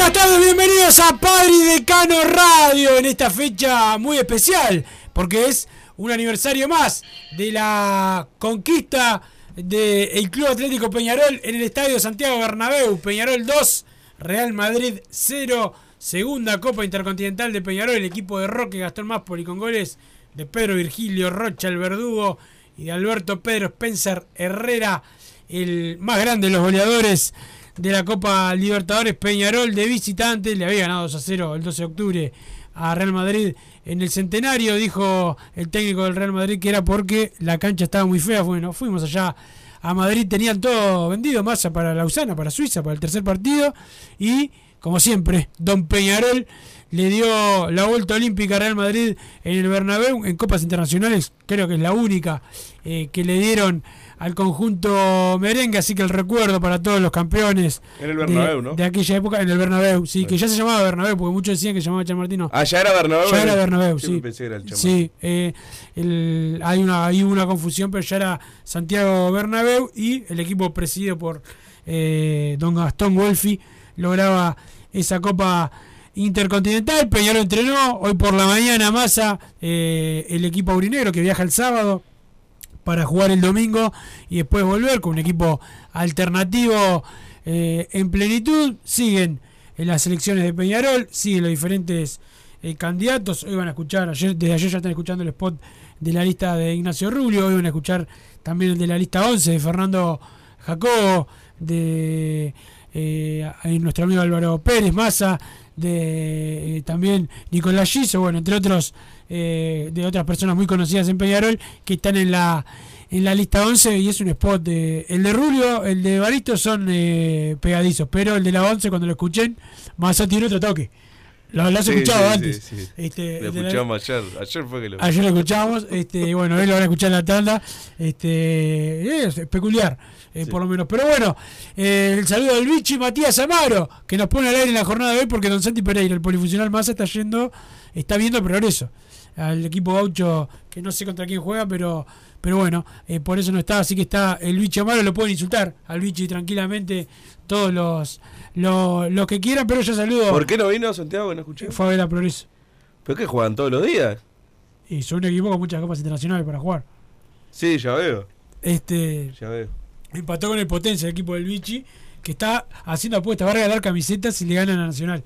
Buenas tardes, bienvenidos a Padre y Decano Radio en esta fecha muy especial, porque es un aniversario más de la conquista del Club Atlético Peñarol en el Estadio Santiago Bernabéu. Peñarol 2, Real Madrid 0, segunda Copa Intercontinental de Peñarol, el equipo de Roque Gastón Máspoli con goles de Pedro Virgilio Rocha, el verdugo, y de Alberto Pedro Spencer Herrera, el más grande de los goleadores de la Copa Libertadores Peñarol de visitante, le había ganado 2 a 0 el 12 de octubre a Real Madrid en el centenario, dijo el técnico del Real Madrid que era porque la cancha estaba muy fea, bueno, fuimos allá a Madrid, tenían todo vendido, masa para Lausana, para Suiza, para el tercer partido, y como siempre, Don Peñarol le dio la vuelta olímpica a Real Madrid en el Bernabéu, en Copas Internacionales, creo que es la única eh, que le dieron al conjunto merengue, así que el recuerdo para todos los campeones En el de- Bernabéu, ¿no? de aquella época, en el Bernabéu, sí, que ya se llamaba Bernabéu, porque muchos decían que se llamaba Chamartino. Ah, ya era Bernabéu. Ya era Bernabéu, Siempre sí. pensé que era el. Sí, eh, el- hay, una, hay una confusión, pero ya era Santiago Bernabéu y el equipo presidido por eh, don Gastón Wolfi lograba esa Copa Intercontinental. Peñarol entrenó hoy por la mañana, Massa, eh, el equipo aurinegro que viaja el sábado para jugar el domingo y después volver con un equipo alternativo eh, en plenitud. Siguen en las elecciones de Peñarol, siguen los diferentes eh, candidatos. Hoy van a escuchar, ayer, desde ayer ya están escuchando el spot de la lista de Ignacio Rubio, hoy van a escuchar también el de la lista 11 de Fernando Jacobo, de eh, nuestro amigo Álvaro Pérez Massa, de eh, también Nicolás Giso, bueno, entre otros eh, de otras personas muy conocidas en Peñarol que están en la en la lista 11 y es un spot de el de Rubio, el de Baristo son eh, pegadizos, pero el de la 11 cuando lo escuchen, Massa tiene otro toque. Lo, lo has Sí, escuchado sí, antes. sí. Este, Lo la- escuchamos ayer. Ayer fue que lo. Ayer lo escuchamos, este, y bueno, hoy lo van a escuchar en la tanda. Este, es peculiar, eh, por lo menos. Pero bueno, eh, el saludo del Vichy Matías Amaro, que nos pone al aire en la jornada de hoy, porque Don Santi Pereira, el polifuncional Massa, está yendo, está viendo progreso al equipo gaucho, que no sé contra quién juega, pero pero bueno, eh, por eso no está. Así que está el Vichy Amaro, lo pueden insultar al Vichy tranquilamente, todos los, los, los que quieran, pero yo saludo. ¿Por qué no vino Santiago no escuché? Fue a ver a Progreso. ¿Pero qué juegan todos los días? Y son un equipo con muchas copas internacionales para jugar. Sí, ya veo. Este. Ya veo. Empató con el Potencia, el equipo del Vichy, que está haciendo apuestas. Va a regalar camisetas si le ganan a Nacional.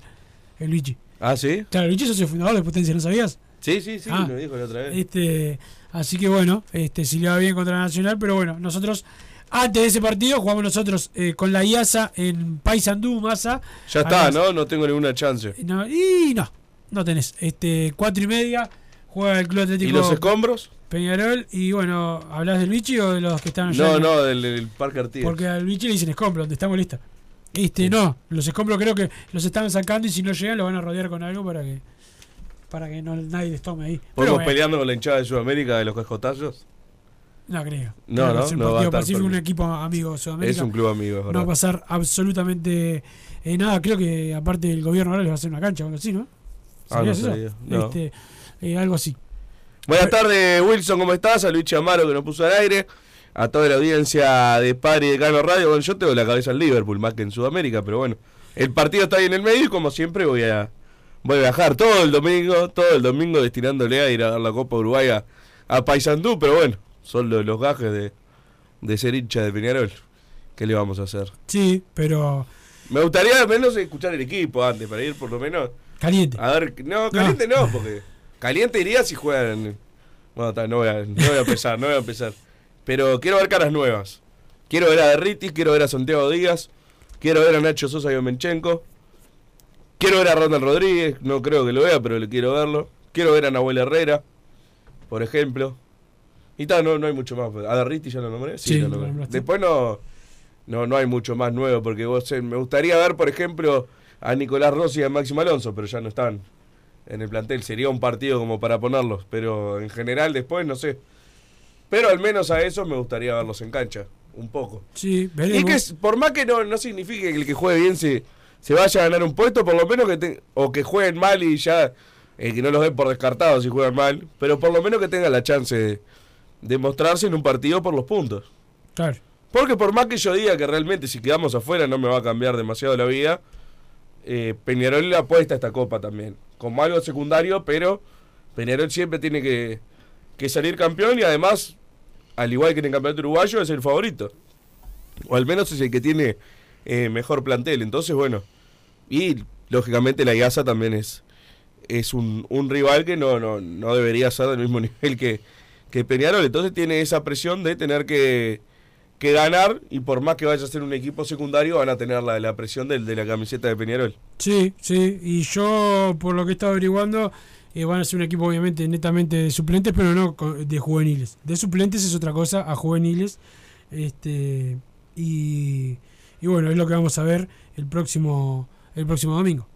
El Vichy. Ah, sí. Claro, el Vichy es el fundador de Potencia, ¿no sabías? Sí, sí, sí, Ah. me dijo la otra vez. Este, así que bueno, este, si le va bien contra Nacional, pero bueno, nosotros antes de ese partido jugamos nosotros eh, con la IASA en Paysandú, Massa. Ya está, ¿no? No tengo ninguna chance. No, y no, no tenés. Este, cuatro y media Juega el Club Atlético ¿Y los escombros? Peñarol. Y bueno, ¿hablas del bichi o de los que están allá? No, en- no, del, del Parque Artigas. Porque al bichi le dicen escombros, donde está molesta. Este, no, los escombros creo que los están sacando y si no llegan los van a rodear con algo para que para que no nadie les tome ahí. ¿Podemos bueno, peleando con la hinchada de Sudamérica de los cascotazos? No creo. No, no, es un no va a partido estar pacífico, un equipo amigo de Sudamérica. Es un club amigo, es No va a pasar absolutamente eh, nada. Creo que aparte el gobierno ahora les va a hacer una cancha o algo así, ¿no? Ah, no. Este, eh, algo así. Buenas tardes, Wilson, ¿cómo estás? A Luis Amaro que nos puso al aire. A toda la audiencia de Padre y de Cano Radio. Bueno, yo tengo la cabeza en Liverpool, más que en Sudamérica, pero bueno. El partido está ahí en el medio y como siempre voy a, voy a viajar todo el domingo, todo el domingo destinándole a ir a dar la Copa Uruguay a, a Paysandú, pero bueno, son los, los gajes de, de ser hincha de Peñarol. ¿Qué le vamos a hacer? Sí, pero Me gustaría al menos escuchar el equipo antes, para ir por lo menos caliente. a ver, no, caliente no, porque caliente iría si juegan. Bueno, no voy, a, no voy a empezar, no voy a empezar. Pero quiero ver caras nuevas. Quiero ver a Derritis, quiero ver a Santiago Díaz, quiero ver a Nacho Sosa y Omenchenko. Quiero ver a Ronald Rodríguez, no creo que lo vea, pero le quiero verlo. Quiero ver a Nahuel Herrera, por ejemplo. Y tal, no, no hay mucho más. ¿A Derritis ya lo nombré? Sí, lo lo nombré. Después no, no, no hay mucho más nuevo, porque vos, eh, me gustaría ver, por ejemplo, a Nicolás Rossi y a Máximo Alonso, pero ya no están en el plantel. Sería un partido como para ponerlos, pero en general después no sé. Pero al menos a eso me gustaría verlos en cancha, un poco. Sí, veremos. Y que por más que no, no signifique que el que juegue bien se, se vaya a ganar un puesto, por lo menos que te- o que jueguen mal y ya eh, que no los den por descartados si juegan mal, pero por lo menos que tengan la chance de, de mostrarse en un partido por los puntos. Claro. Porque por más que yo diga que realmente si quedamos afuera no me va a cambiar demasiado la vida, eh, Peñarol le apuesta a esta copa también. Como algo secundario, pero Peñarol siempre tiene que, que salir campeón y además, al igual que en el campeonato uruguayo, es el favorito. O al menos es el que tiene eh, mejor plantel. Entonces, bueno. Y lógicamente la IASA también es, es un, un rival que no, no, no debería ser del mismo nivel que, que Peñarol. Entonces tiene esa presión de tener que, que ganar y por más que vaya a ser un equipo secundario van a tener la, la presión del, de la camiseta de Peñarol. Sí, sí. Y yo, por lo que he estado averiguando, eh, van a ser un equipo obviamente netamente de suplentes, pero no de juveniles. De suplentes es otra cosa, a juveniles. Este y, y bueno, es lo que vamos a ver el próximo el próximo domingo.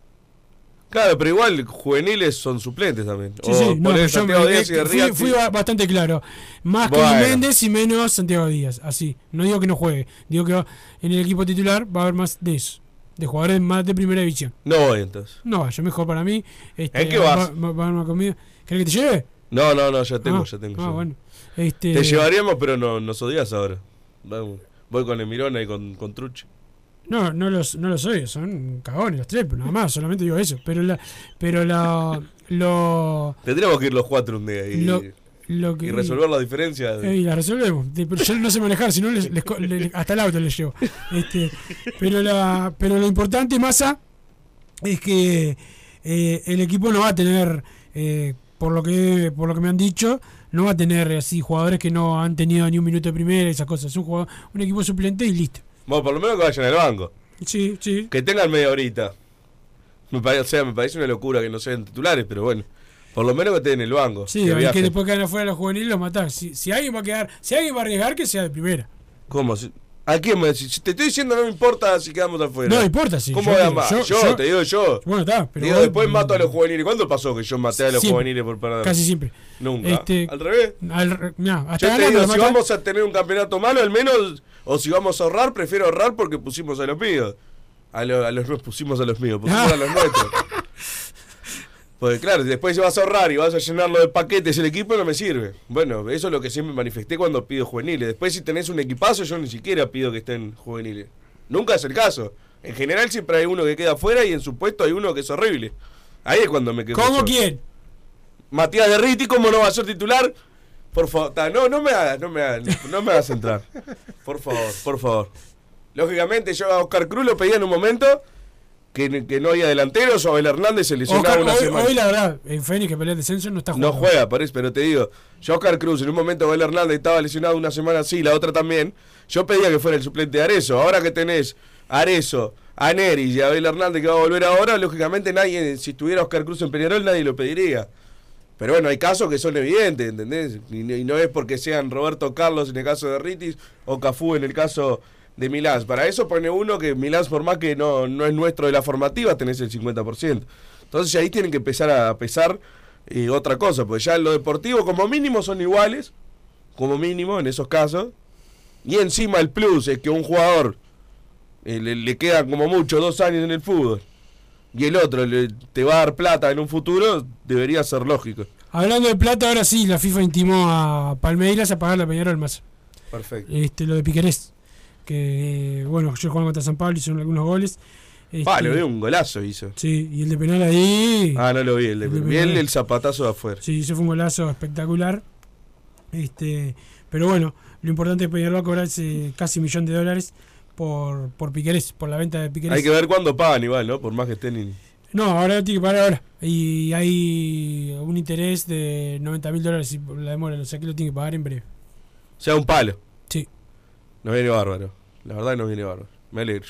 Claro, pero igual juveniles son suplentes también. Sí, O sí, no, yo me- Díaz y eh, fui, fui bastante claro. Más que Bueno. Méndez y menos Santiago Díaz. Así. No digo que no juegue. Digo que va- en el equipo titular va a haber más de eso. De jugadores más de primera división. No voy entonces. No vaya, mejor para mí. Este, ¿En qué va- vas? Va, va a haber más comida. ¿Querés que te lleve? No, no, no, ya tengo, Ah, ya tengo. ah, ya. bueno. Este, Te llevaríamos, pero no nos odias ahora. Voy con Emirona y con, con. No, no los, no los odio, son cagones los tres, pero nada más, solamente digo eso. Pero la, pero la, lo, Tendríamos que ir los cuatro un día y, lo, lo que y resolver la diferencia. de- Eh, y la resolvemos. Pero yo no sé manejar, si no les- hasta el auto les llevo. Este, pero la, pero lo importante, Massa, es que eh, el equipo no va a tener, eh, por lo que por lo que me han dicho, no va a tener así jugadores que no han tenido ni un minuto de primera, esas cosas. Es un jugador, un equipo suplente y listo. Bueno, por lo menos que vayan al banco. Sí, sí. Que tengan media horita. Me parece, o sea, me parece una locura que no sean titulares, pero bueno. Por lo menos que estén en el banco. Sí, que hay que después quedan afuera los juveniles los matás. Si, si alguien va a quedar, si alguien va a arriesgar, que sea de primera. ¿Cómo? Si- ¿A quién me decís? Si te estoy diciendo no me importa si quedamos afuera. No importa, sí. ¿Cómo yo voy a digo, yo- Yo, yo- te digo yo. Bueno, está, pero digo, vos- después mato a los juveniles. ¿Cuándo pasó que yo maté a los Siempre. juveniles por perder? Casi siempre. Nunca. Este, Al revés. Al no, hasta Yo te digo, si vamos a tener un campeonato malo, al menos, o si vamos a ahorrar, prefiero ahorrar porque pusimos a los míos. A, lo- a los pusimos a los míos, pusimos a los nuestros. Porque claro, después si vas a ahorrar y vas a llenarlo de paquetes el equipo, no me sirve. Bueno, eso es lo que siempre manifesté cuando pido juveniles. Después si tenés un equipazo, yo ni siquiera pido que estén juveniles. Nunca es el caso. En general siempre hay uno que queda afuera y en su puesto hay uno que es horrible. Ahí es cuando me quedo. ¿Cómo quién? Matías Derriti, ¿cómo no va a ser titular? Por favor, ta, no, no me hagas, no me hagas, no me hagas entrar. Por favor, por favor. Lógicamente, yo a Oscar Cruz lo pedía en un momento que, que no había delanteros o Abel Hernández se lesionaba Oscar, una hoy, semana. hoy, la verdad, en Fénix que pelea el descenso no está No jugando. juega, parece, pero te digo, yo Oscar Cruz, en un momento Abel Hernández estaba lesionado una semana así, la otra también. Yo pedía que fuera el suplente de Arezo. Ahora que tenés Arezo, a Neris y Abel Hernández que va a volver ahora, lógicamente nadie, si estuviera Oscar Cruz en Peñarol, nadie lo pediría. Pero bueno, hay casos que son evidentes, ¿entendés? Y, no- es porque sean Roberto Carlos en el caso de Ritis o Cafú en el caso de Milán. Para eso pone uno que Milán, por más que no, no es nuestro de la formativa, tenés el 50%. Entonces ahí tienen que empezar a pesar eh, otra cosa, porque ya en lo deportivo como mínimo son iguales, como mínimo en esos casos. Y encima el plus es que un jugador eh, le, le quedan como mucho dos años en el fútbol y el otro le- te va a dar plata en un futuro, debería ser lógico. Hablando de plata, ahora sí, la FIFA intimó a Palmeiras a pagar la Peñarol más. Perfecto. Este, lo de Piquerés. Que, bueno, yo jugando contra San Pablo hicieron algunos goles. Este, Pa, lo vi, un golazo hizo. Sí, y el de penal ahí. Ah, no lo vi, el, de- El de vi el, penal. el zapatazo de afuera. Sí, ese fue un golazo espectacular. Este, pero bueno, lo importante es que Peñarol va a cobrar ese casi millón de dólares por, por Piquerés, por la venta de Piquerés. Hay que ver cuándo pagan igual, ¿no? Por más que estén... in- No, ahora tiene que pagar ahora. Y hay un interés de 90 mil dólares y la demora, o sea que lo tiene que pagar en breve. O sea, un palo. Sí. Nos viene bárbaro. La verdad que nos viene bárbaro. Me alegro.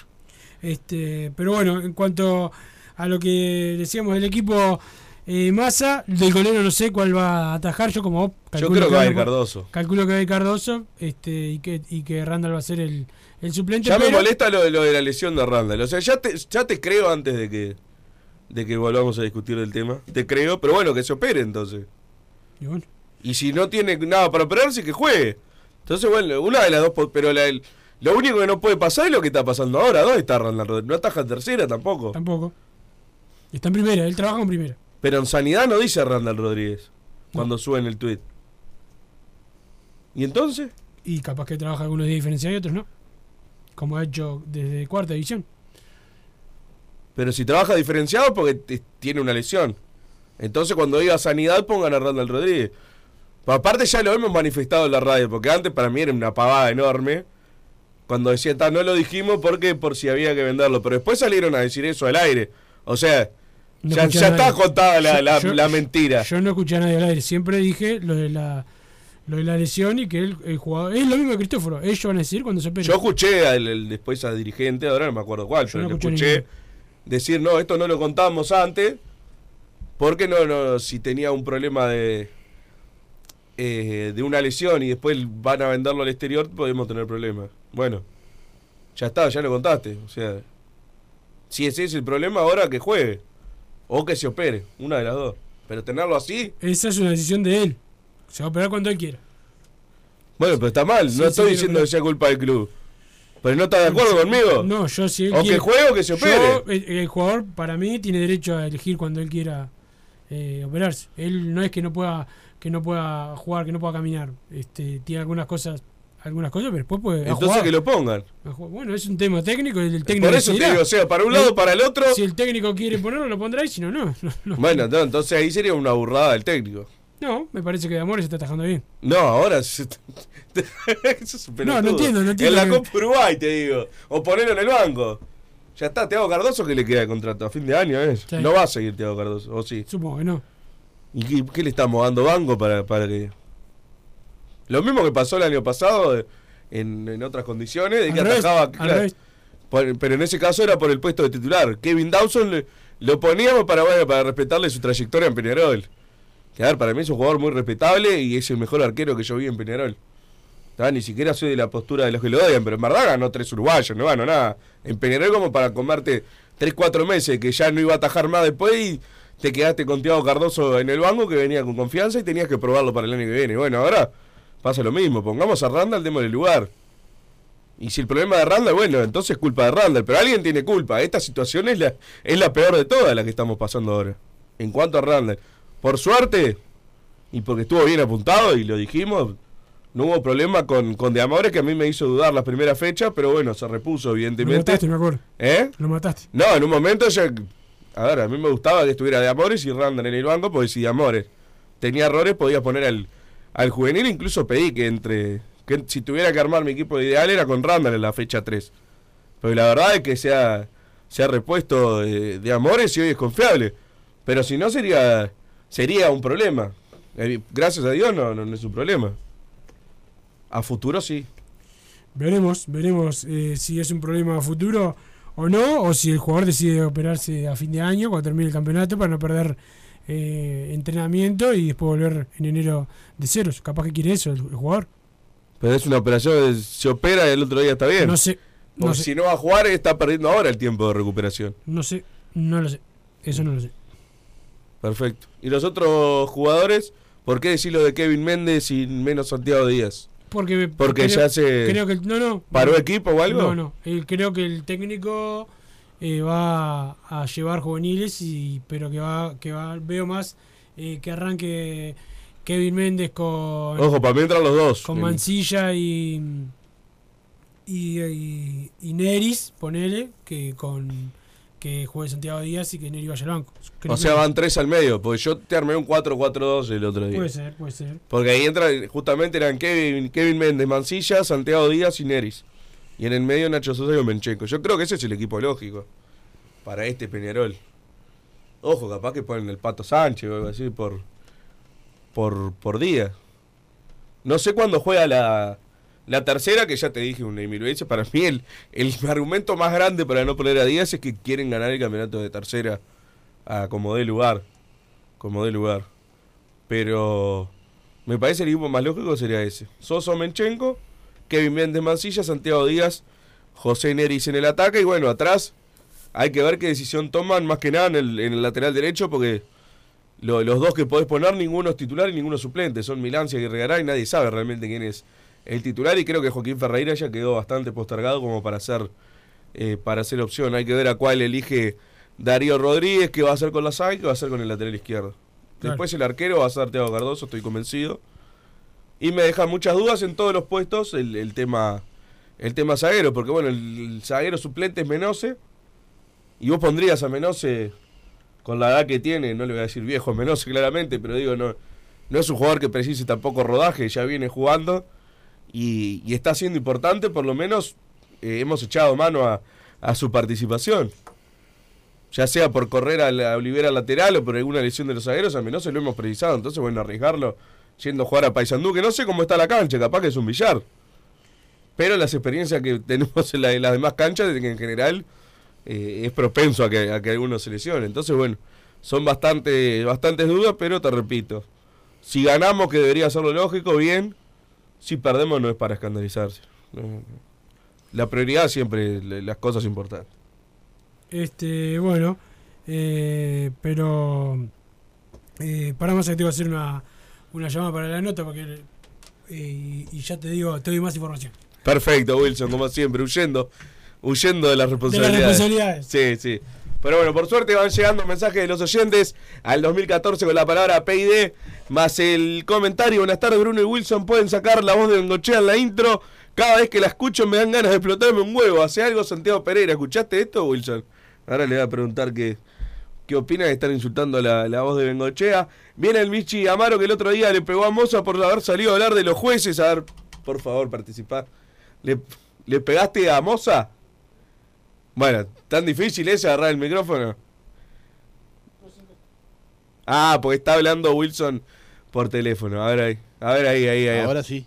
Este, pero bueno, en cuanto a lo que decíamos del equipo eh, Massa, del golero no sé cuál va a atajar, yo como vos Yo calculo creo que va a ir Cardoso. Calculo que va a ir Cardoso este, y, que, y que Randall va a ser el, el suplente. Ya me molesta lo, lo de la lesión de Randall. O sea, ya te, ya te creo antes de que de que volvamos a discutir del tema. Te creo, pero bueno, que se opere entonces. y bueno, Y si no tiene nada para operarse, que juegue. Entonces, bueno, una de las dos, pero la, el- lo único que no puede pasar es lo que está pasando ahora. ¿Dónde está Randall? No ataja en tercera tampoco. tampoco. Está en primera, él trabaja en primera. Pero en sanidad no dice Randall Rodríguez cuando suben el tweet. ¿Y entonces? Y capaz que trabaja algunos días diferenciados y otros no. Como ha hecho desde cuarta división. Pero si trabaja diferenciado porque tiene una lesión. Entonces cuando diga sanidad pongan a Randall Rodríguez. Pero aparte ya lo hemos manifestado en la radio, porque antes para mí era una pavada enorme. Cuando decía, "Ta, no lo dijimos porque por si había que venderlo. Pero después salieron a decir eso al aire. O sea, No ya, ya está contada la, Yo- la- yo- la mentira. Yo no escuché a nadie al aire. Siempre dije lo de la lo de la lesión y que el, el jugador. Es lo mismo que Cristóforo. Ellos van a decir cuando se operen. Yo escuché al, el- después a dirigente, ahora no me acuerdo cuál, Yo pero no escuché decir, no, esto no lo contábamos antes, porque no, no, si tenía un problema de, eh, de una lesión y después van a venderlo al exterior, podemos tener problemas. Bueno, ya está, ya lo contaste. O sea, si ese es el problema, ahora que juegue. O que se opere, una de las dos. Pero tenerlo así, Esa es una decisión de él. Se va a operar cuando él quiera. bueno, pero está mal. Sí, no sí, estoy diciendo que sea culpa del club. Pero no está de acuerdo conmigo. No, yo si él O que juegue o que se opere. Yo, el, el jugador, para mí, tiene derecho a elegir cuando él quiera eh, operarse. Él no es que no pueda que no pueda jugar, que no pueda caminar. Este, tiene algunas cosas, algunas cosas, pero después puede. Entonces jugado. que lo pongan. Bueno, es un tema técnico. El, el técnico Por eso te decidirá. digo, o sea, para un lado, para el otro. Si el técnico quiere ponerlo, lo pondrá y si no, no. No, no. Bueno, no, entonces ahí sería una burrada del técnico. No, me parece que de Amores se está atajando bien. No, ahora. se- Eso es un No, no entiendo, no entiendo En la Copa Uruguay, te digo. O ponerlo en el banco. Ya está, Teago Cardoso que le queda de contrato a fin de año. Sí. No va a seguir Teago Cardoso, o sí. Supongo que no. ¿Y qué, qué le estamos dando banco para, para que.? Lo mismo que pasó el año pasado eh, en, en otras condiciones, de que atajaba. claro, por- pero en ese caso era por el puesto de titular. Kevin Dawson le- lo poníamos para, bueno, para respetarle su trayectoria en Peñarol. Que a ver, para mí es un jugador muy respetable y es el mejor arquero que yo vi en Peñarol. Ni siquiera soy de la postura de los que lo odian, pero en verdad ganó tres uruguayos, no ganó nada. En Peñarol como para comerte tres, cuatro meses que ya no iba a atajar más después y te quedaste con Tiago Cardoso en el banco que venía con confianza y tenías que probarlo para el año que viene. Bueno, ahora pasa lo mismo, pongamos a Randall, démosle lugar. Y si el problema de Randall, bueno, entonces es culpa de Randall, pero alguien tiene culpa. Esta situación es la, es la peor de todas la que estamos pasando ahora. En cuanto a Randall. Por suerte, y porque estuvo bien apuntado y lo dijimos, no hubo problema con, con De Amores que a mí me hizo dudar las primeras fechas, pero bueno, se repuso Lo evidentemente. mataste, me acuerdo. ¿Eh? Lo mataste. No, en un momento ya. A ver, a mí me gustaba que estuviera De Amores y Randall en el banco, porque si De Amores tenía errores, podía poner al, al juvenil. Incluso pedí que entre. que si tuviera que armar mi equipo ideal era con Randall en la fecha 3. Pero la verdad es que se ha, se ha repuesto de, Amores y hoy es confiable. Pero si no, sería sería un problema. Eh, Gracias a Dios no, no, no es un problema. A futuro sí. Veremos, veremos eh, si es un problema a futuro o no, o si el jugador decide operarse a fin de año cuando termine el campeonato para no perder eh, entrenamiento y después volver en enero de ceros. Capaz que quiere eso el, el jugador. Pero es una operación, se opera y el otro día está bien. No sé, no Porque sé, si no va a jugar, está perdiendo ahora el tiempo de recuperación. no sé, no lo sé. Eso no lo sé. Perfecto. ¿Y los otros jugadores? ¿Por qué decir lo de Kevin Méndez y menos Santiago Díaz? Porque, Porque creo- ya se Creo que no, no. paró no, equipo o algo. No, no. Eh, creo que el técnico eh, va a llevar juveniles y pero que va que va veo más eh, que arranque Kevin Méndez con Ojo, para mí entran los dos. con Mancilla y y, y, y Neris, ponele, que con que juegue Santiago Díaz y que Neri vaya al banco. Creo O sea, que- van tres al medio. Porque yo te armé un 4-4-2 el otro día. Puede ser, puede ser. Porque ahí entran, justamente eran Kevin, Kevin Méndez, Mancilla, Santiago Díaz y Neris. Y en el medio Nacho Sosa y Menchenko. Yo creo que ese es el equipo lógico para este Peñarol. Ojo, capaz que ponen el Pato Sánchez o algo así por, por, por día. No sé cuándo juega la, la tercera, que ya te dije una veces. Para mí el, el argumento más grande para no poner a Díaz es que quieren ganar el campeonato de tercera a como dé lugar. Como dé lugar. Pero me parece el equipo más lógico sería ese. Soso Menchenko, Kevin Méndez Mancilla, Santiago Díaz, José Neris en el ataque y bueno, atrás hay que ver qué decisión toman más que nada en el, en el lateral derecho porque lo- los dos que podés poner ninguno es titular y ninguno es suplente. Son Milancia y Regará y nadie sabe realmente quién es el titular y creo que Joaquín Ferreira ya quedó bastante postergado como para hacer, eh, para hacer opción. Hay que ver a cuál elige Darío Rodríguez, qué va a hacer con la SAI, qué va a hacer con el lateral izquierdo. Claro. Después el arquero va a ser Thiago Cardoso, estoy convencido. Y me deja muchas dudas en todos los puestos el, tema el tema zaguero, porque bueno, el, zaguero suplente es Menose. Y vos pondrías a Menose con la edad que tiene, no le voy a decir viejo Menose claramente, pero digo, no, no es un jugador que precise tampoco rodaje, ya viene jugando y, y está siendo importante, por lo menos eh, hemos echado mano a, a su participación. Ya sea por correr a la Olivera lateral o por alguna lesión de los zagueros, a Menose lo hemos precisado, entonces bueno, arriesgarlo yendo a jugar a Paysandú, que no sé cómo está la cancha, capaz que es un billar. Pero las experiencias que tenemos en, la- las demás canchas, en general eh, es propenso a que, a que alguno se lesione. Entonces, bueno, son bastante, bastantes dudas, pero te repito, si ganamos, que debería ser lo lógico, bien. Si perdemos, no es para escandalizarse. La prioridad siempre las cosas importantes. Este, bueno, eh, pero eh, para más que tengo que hacer una, una llamada para la nota porque eh, y, ya te digo, te doy más información. Perfecto, Wilson, como siempre, huyendo, huyendo de las responsabilidades. responsabilidades. Sí, sí. Pero bueno, por suerte van llegando mensajes de los oyentes al 2014 con la palabra PID, más el comentario. Buenas tardes, Bruno y Wilson. Pueden sacar la voz de Bengochea en la intro. Cada vez que la escucho me dan ganas de explotarme un huevo. Hace algo Santiago Pereira. ¿Escuchaste esto, Wilson? Ahora le voy a preguntar qué, qué opina de estar insultando la, la voz de Bengochea. Viene el Michi Amaro que el otro día le pegó a Moza por haber salido a hablar de los jueces. A ver, por favor, participar. ¿Le, le pegaste a Moza? Bueno, ¿tan difícil es agarrar el micrófono? Ah, porque está hablando Wilson por teléfono. A ver ahí. A ver ahí, ahí, ahí. Ahora sí.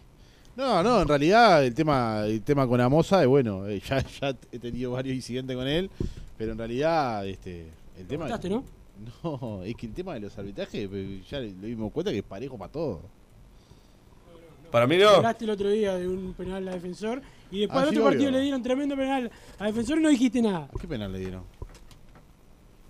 No, no, en realidad el tema, el tema con Amosa es bueno. eh, ya, ya he tenido varios incidentes con él, pero en realidad este, el tema. Contaste, ¿no? No, es que el tema de los arbitrajes, pues, ya le dimos cuenta que es parejo para todo. Para mí no. Hablaste el otro día de un penal a defensor y después Ah, al sí, otro partido obvio. le dieron tremendo penal a defensor y no dijiste nada. ¿Qué penal le dieron?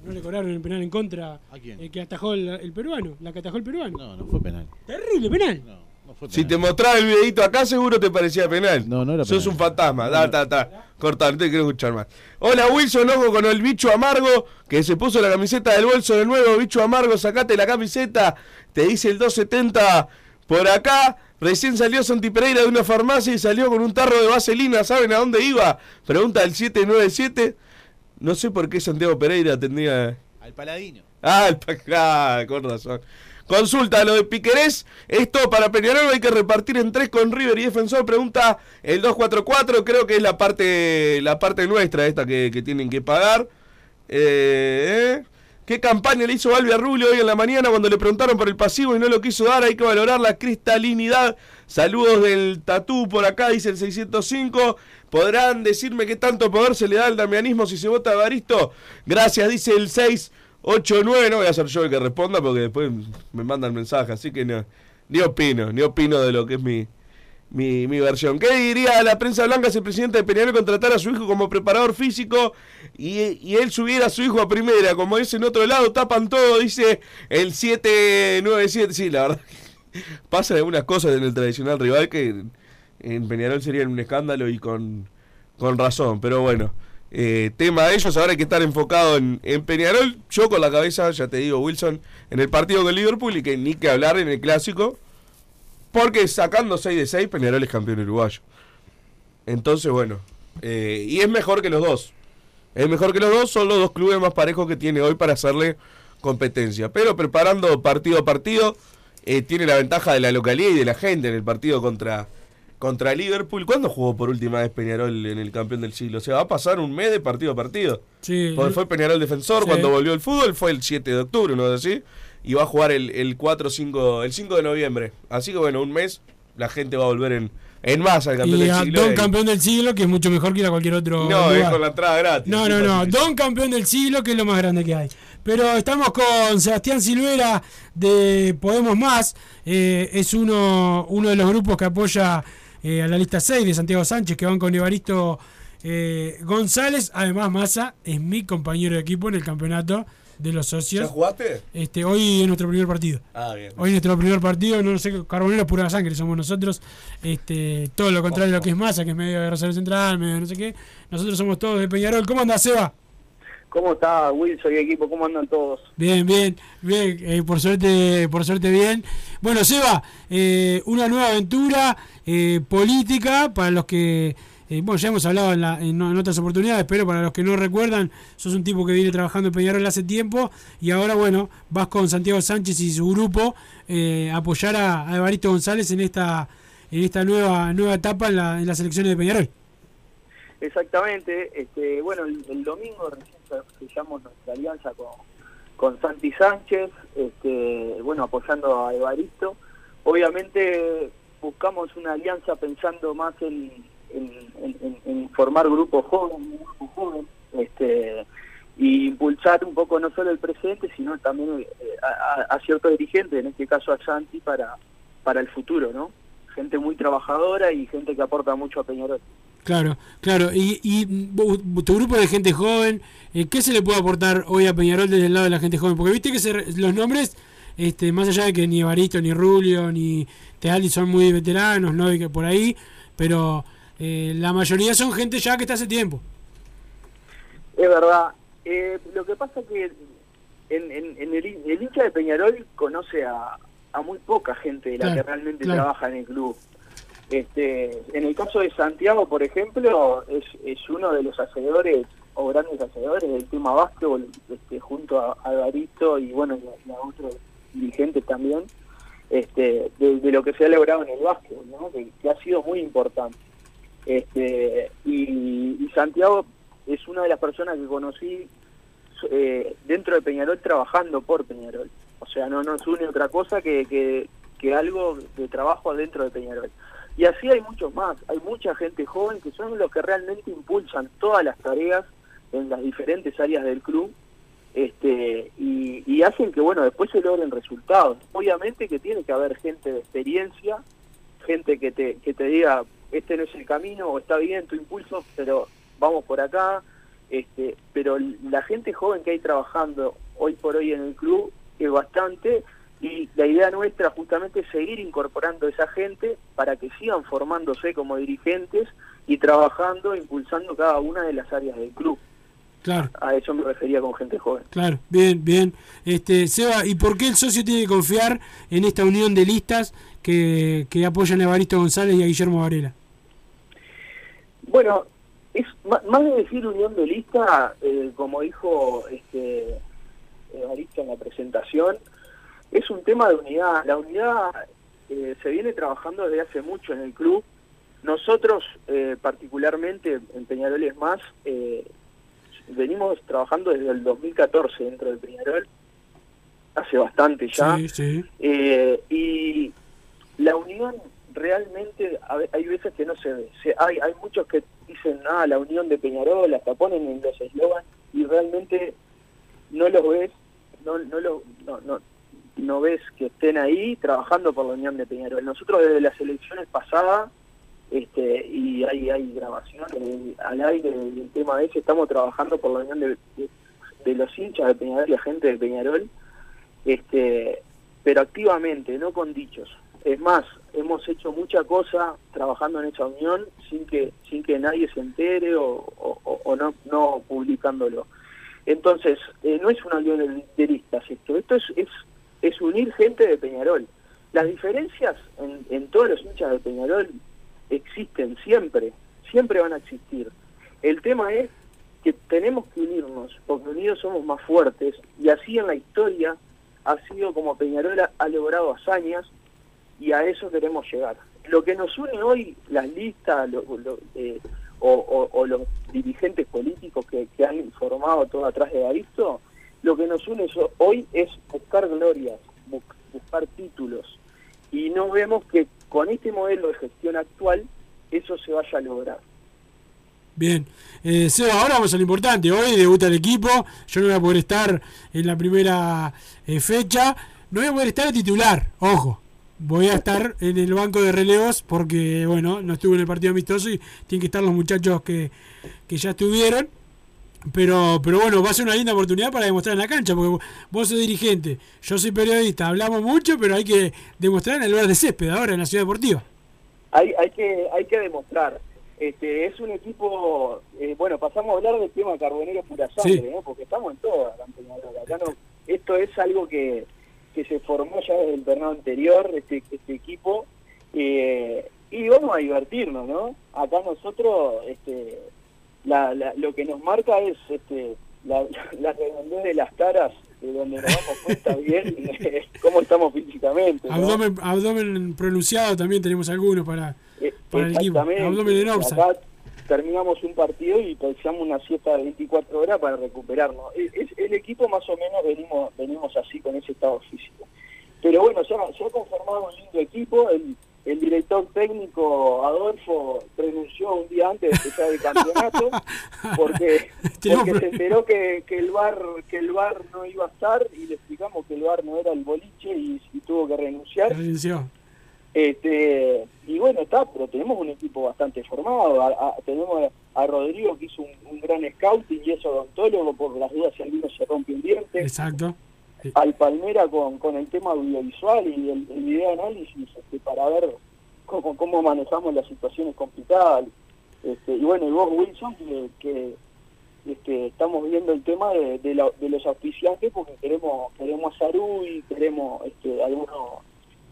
No le cobraron el penal en contra. ¿A quién? El que atajó el, el peruano, la que atajó el peruano. No, no fue penal. Terrible penal. No, no. Si te mostraba el videito acá, seguro te parecía penal. No, no era Sos penal. un fantasma. Da, da, da. Corta, no te quiero escuchar más. Hola Wilson, ojo con el bicho amargo que se puso la camiseta del bolso de nuevo. Bicho amargo, sacate la camiseta. Te dice el 270 por acá. Recién salió Santi Pereira de una farmacia y salió con un tarro de vaselina. ¿Saben a dónde iba? Pregunta el 797. No sé por qué Santiago Pereira tendría Al paladino. Ah, el pa- ah, con razón. Consulta lo de Piquerés. Esto para Peñarol hay que repartir en tres con River y Defensor. Pregunta el 244. Creo que es la parte la parte nuestra esta que, tienen que pagar. Eh. ¿Qué campaña le hizo Balbi a Rubio hoy en la mañana cuando le preguntaron por el pasivo y no lo quiso dar? Hay que valorar la cristalinidad. Saludos del tatú por acá, dice el 605. ¿Podrán decirme qué tanto poder se le da al damianismo si se vota a Baristo? Gracias, dice el 89, no voy a ser yo el que responda porque después me mandan mensajes, así que no, ni opino, ni opino de lo que es mi, mi, mi versión. ¿Qué diría la prensa blanca si el presidente de Peñarol contratara a su hijo como preparador físico y, y él subiera a su hijo a primera? Como dice en otro lado, tapan todo, dice el 797. Sí, la verdad, pasan algunas cosas en el tradicional rival que en, en Peñarol serían un escándalo y con, con razón, pero bueno. Eh, tema de ellos, ahora hay que estar enfocado en, Peñarol. Yo con la cabeza, ya te digo, Wilson, en el partido con Liverpool y que ni que hablar en el clásico. Porque sacando 6 de 6, Peñarol es campeón uruguayo. Entonces, bueno. eh, y es mejor que los dos. Es mejor que los dos, son los dos clubes más parejos que tiene hoy para hacerle competencia. Pero preparando partido a partido, eh, tiene la ventaja de la localidad y de la gente en el partido contra, contra Liverpool. ¿Cuándo jugó por última vez Peñarol en el campeón del siglo? O sea, va a pasar un mes de partido a partido. Sí. Porque fue Peñarol defensor Sí. cuando volvió el fútbol, fue el 7 de octubre, ¿no es así? Y va a jugar el, el 4, 5, el 5 de noviembre. Así que bueno, un mes la gente va a volver en, en masa al campeón Y del a siglo. Don Campeón del Siglo, que es mucho mejor que ir a cualquier otro no, es lugar. con la entrada gratis. No, no, no. Don Campeón del Siglo, que es lo más grande que hay. Pero estamos con Sebastián Silvera de Podemos Más. Eh, es uno, uno de los grupos que apoya eh, a la lista 6 de Santiago Sánchez, que van con Evaristo eh, González. Además, Massa es mi compañero de equipo en el campeonato de los ¿Ya socios. jugaste? Este, hoy es nuestro primer partido. Ah, bien. Hoy nuestro primer partido, no sé, Carbonero pura sangre somos nosotros. Este, todo lo contrario a lo que es Massa, que es medio de Rosario Central, medio de no sé qué. Nosotros somos todos de Peñarol. ¿Cómo anda Seba? ¿Cómo está Wilson y equipo? ¿Cómo andan todos? Bien, bien, bien, eh, por suerte, por suerte bien. Bueno, Seba, eh, una nueva aventura eh, política para los que, eh, bueno, ya hemos hablado en, la- en en otras oportunidades, pero para los que no recuerdan, sos un tipo que viene trabajando en Peñarol hace tiempo y ahora, bueno, vas con Santiago Sánchez y su grupo eh, a apoyar a, a Evaristo González en esta, en esta nueva, nueva etapa en, la, en las elecciones de Peñarol. Exactamente. Este, bueno, el, el domingo recién sellamos nuestra alianza con, con Santi Sánchez, este, bueno, apoyando a Evaristo. Obviamente buscamos una alianza pensando más en, formar grupos jóvenes, este, y impulsar un poco no solo el presente, sino también eh, a ciertos dirigentes, en este caso a Santi, para, para el futuro, ¿no? Gente muy trabajadora y gente que aporta mucho a Peñarol. Claro, claro. Y, y tu grupo de gente joven, eh, ¿qué se le puede aportar hoy a Peñarol desde el lado de la gente joven? Porque viste que se los nombres, este, más allá de que ni Evaristo, ni Rulio, ni Teali son muy veteranos, ¿no? Y que por ahí, pero eh, la mayoría son gente ya que está hace tiempo. Es verdad. Eh, lo que pasa que en, en- en el, el hincha de Peñarol conoce a, a muy poca gente de la Claro, que realmente claro. trabaja en el club. Este, en el caso de Santiago, por ejemplo, es, uno de los hacedores o grandes hacedores del tema básquetbol, este, junto a, a Evaristo y bueno y a, y a otros dirigentes también, este, de, lo que se ha logrado en el básquetbol, que, ha sido muy importante. Y, Santiago es una de las personas que conocí eh, dentro de Peñarol trabajando por Peñarol. O sea, no nos une otra cosa que, que algo de trabajo dentro de Peñarol. Y así hay muchos más. Hay mucha gente joven que son los que realmente impulsan todas las tareas en las diferentes áreas del club este y, hacen que, bueno, después se logren resultados. Obviamente que tiene que haber gente de experiencia, gente que te, que te diga, este no es el camino, o está bien tu impulso, pero vamos por acá. Este, pero la gente joven que hay trabajando hoy por hoy en el club es bastante y la idea nuestra justamente es seguir incorporando esa gente para que sigan formándose como dirigentes y trabajando, impulsando cada una de las áreas del club. Claro, A eso me refería con gente joven. claro, bien, bien. Este, Seba, ¿y por qué el socio tiene que confiar en esta unión de listas que, que apoyan a Evaristo González y a Guillermo Varela? Bueno, es más de decir unión de lista, eh, como dijo este Evaristo en la presentación, es un tema de unidad. La unidad eh, se viene trabajando desde hace mucho en el club. Nosotros, eh, particularmente en Peñarol es más, eh, venimos trabajando desde el 2014 dentro de Peñarol, hace bastante ya. Sí, sí. Y la unión realmente hay veces que no se ve. Hay, hay muchos que dicen, ah, la unión de Peñarol, hasta ponen en los eslogans y realmente no los ves no, no, lo, no, no, no ves que estén ahí trabajando por la Unión de Peñarol. Nosotros desde las elecciones pasadas, este, y hay, hay grabaciones al aire del tema ese, estamos trabajando por la Unión de, los hinchas de Peñarol y la gente de Peñarol, este, pero activamente, no con dichos. Es más, hemos hecho mucha cosa trabajando en esa unión sin que sin que nadie se entere o, o- o- no, no publicándolo. Entonces, eh, no es una unión de esto, esto es, es, es unir gente de Peñarol. Las diferencias en, en todos los hinchas de Peñarol existen siempre, siempre van a existir. El tema es que tenemos que unirnos, porque unidos somos más fuertes, y así en la historia ha sido como Peñarol ha, logrado hazañas, y a eso queremos llegar. Lo que nos une hoy, las listas lo- eh, o, los dirigentes políticos que, que han formado todo atrás de Evaristo, lo que nos une hoy es buscar glorias, bu- buscar títulos, y no vemos que con este modelo de gestión actual eso se vaya a lograr. Bien. Eh, Seba, ahora vamos a lo importante. Hoy debuta el equipo. Yo no voy a poder estar en la primera eh, fecha. No voy a poder estar titular. Ojo. Voy a estar en el banco de relevos porque, bueno, no estuve en el partido amistoso y tienen que estar los muchachos que, que ya estuvieron. Pero, pero bueno, va a ser una linda oportunidad para demostrar en la cancha, porque vos sos dirigente, yo soy periodista, hablamos mucho, pero hay que demostrar en el lugar de césped ahora, en la ciudad deportiva. hay hay que hay que demostrar este es un equipo eh, bueno pasamos a hablar del tema carbonero pura sangre Sí. ¿no? porque estamos en Peñarol. Acá no- esto es algo que, que se formó ya desde el torneo anterior este este equipo eh, y vamos a divertirnos no acá nosotros este la, la- lo que nos marca es este la, la redondez de las caras de donde nos damos cuenta bien cómo estamos físicamente ¿no? Abdomen, abdomen pronunciado también tenemos algunos para, Eh, para el equipo. Abdomen en. Acá terminamos un partido y pensamos una siesta de 24 horas para recuperarnos. Es, es- el equipo más o menos venimos venimos así con ese estado físico. Pero bueno, se ha, se ha conformado un lindo equipo. El, el director técnico Adolfo renunció un día antes de empezar el campeonato porque, Tenemos porque se enteró que, que el bar que el bar no iba a estar y le explicamos que el bar no era el boliche y, y tuvo que renunciar. renunció. Este, y bueno, está, pero tenemos un equipo bastante formado. A- a- tenemos a, a Rodrigo que hizo un, un gran scouting y es odontólogo por las dudas si alguno se rompe un diente. Exacto. Al Palmera con, con el tema audiovisual y el, el video análisis este, para ver cómo, cómo manejamos las situaciones complicadas. Este, y bueno, y vos, Wilson, que, este, estamos viendo el tema de, de, la- de los auspiciantes porque queremos queremos a Sarú y queremos este, alguno,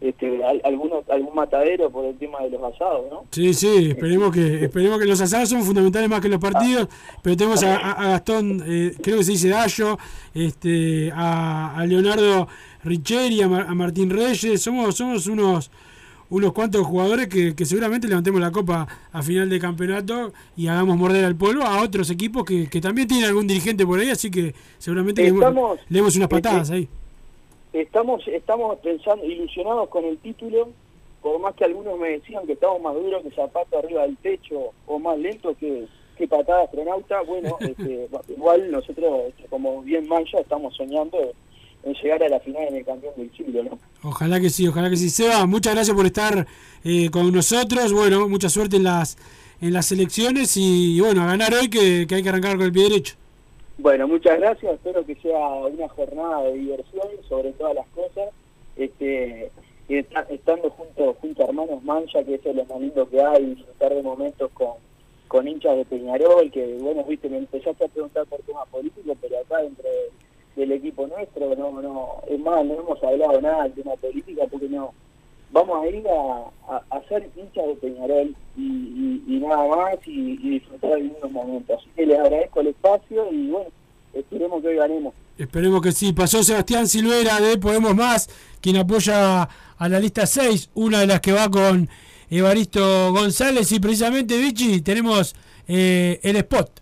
este, al- alguno, algún matadero por el tema de los asados, ¿no? Sí, sí, esperemos que esperemos que los asados son fundamentales más que los partidos, pero tenemos a, Gastón, eh, creo que se dice Dallo, este, a, a Leonardo Richeri, a, Mar- a Martín Reyes, somos somos unos unos cuantos jugadores que, que seguramente levantemos la copa a final de campeonato y hagamos morder al polvo a otros equipos que, que también tienen algún dirigente por ahí, así que seguramente le demos- Estamos- le demos unas patadas este, ahí. Estamos, estamos pensando, ilusionados con el título, por más que algunos me decían que estamos más duros que zapato arriba del techo o más lento que, que patada astronauta, bueno, este, igual nosotros, este, como bien mancha, estamos soñando en llegar a la final en el campeón del siglo, ¿no? Ojalá que sí, ojalá que sí. Seba, muchas gracias por estar eh, con nosotros. Bueno, mucha suerte en las en las elecciones y, bueno, a ganar hoy que, que hay que arrancar con el pie derecho. Bueno, muchas gracias, espero que sea una jornada de diversión sobre todas las cosas, este, estando junto, junto a hermanos Mancha, que es lo más lindo que hay, disfrutar de momentos con, con hinchas de Peñarol, que bueno, viste, me empezaste a preguntar por temas políticos, pero acá dentro de- del equipo nuestro, no, no, es más, no hemos hablado nada del tema política porque no, vamos a ir a, a, a hinchas de Peñarol y, nada más y, disfrutar de algunos momentos. Así que les agradezco el espacio y bueno, esperemos que hoy ganemos. Esperemos que sí. Pasó Sebastián Silvera de Podemos Más, quien apoya a la lista 6, una de las que va con Evaristo González. Y precisamente, Vichy, tenemos eh, el spot.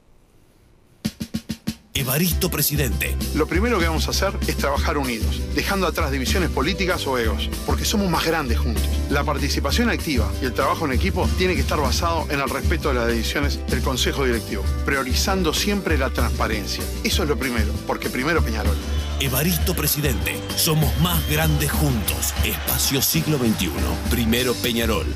Evaristo Presidente. Lo primero que vamos a hacer es trabajar unidos, dejando atrás divisiones políticas o egos, porque somos más grandes juntos. La participación activa y el trabajo en equipo tiene que estar basado en el respeto de las decisiones del Consejo Directivo, priorizando siempre la transparencia. Eso es lo primero, porque primero Peñarol. Evaristo Presidente. Somos más grandes juntos. Espacio Siglo XXI. Primero Peñarol.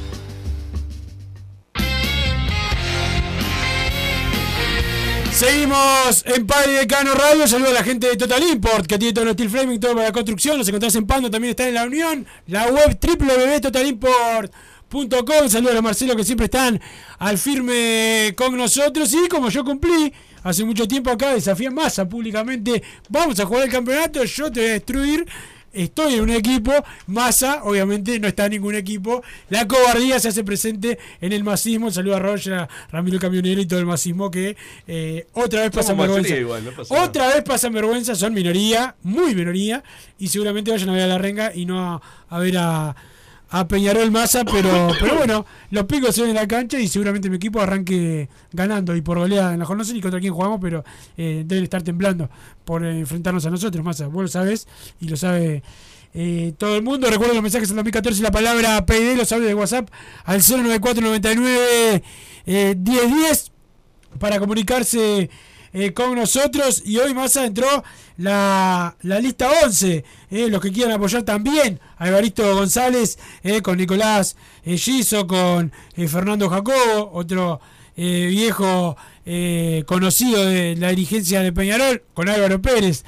Seguimos en Padre de Cano Radio. Saludo a la gente de Total Import que tiene todo el steel framing, todo para la construcción. Nos encontrás en Pando, también está en la Unión. La web www.totalimport.com. Saludos a Marcelo que siempre están al firme con nosotros. Y como yo cumplí hace mucho tiempo acá, desafía masa públicamente. Vamos a jugar el campeonato, yo te voy a destruir. Estoy en un equipo, Massa, obviamente no está en ningún equipo. La cobardía se hace presente en el masismo. Saludo a Roger, a Ramiro Camionero y todo el masismo que eh, otra vez pasan vergüenza. mayoría igual, no pasa otra vez pasan vergüenza, son minoría, muy minoría. Y seguramente vayan a ver a la renga y no a, a ver a, a Peñarol Massa. Pero, pero bueno, los picos se ven en la cancha y seguramente mi equipo arranque ganando y por goleada en la jornada. No sé ni contra quién jugamos, pero eh, deben estar temblando por eh, enfrentarnos a nosotros, Massa. Vos lo sabes y lo sabe eh, todo el mundo. Recuerden los mensajes en 2014 y la palabra PD, los audios de WhatsApp al 09499 eh, 1010 para comunicarse eh, con nosotros. Y hoy más entró la, la lista 11. eh, los que quieran apoyar también a Evaristo González, eh, con Nicolás Giso, con Fernando Jacobo, otro viejo conocido de la dirigencia de Peñarol, con Álvaro Pérez,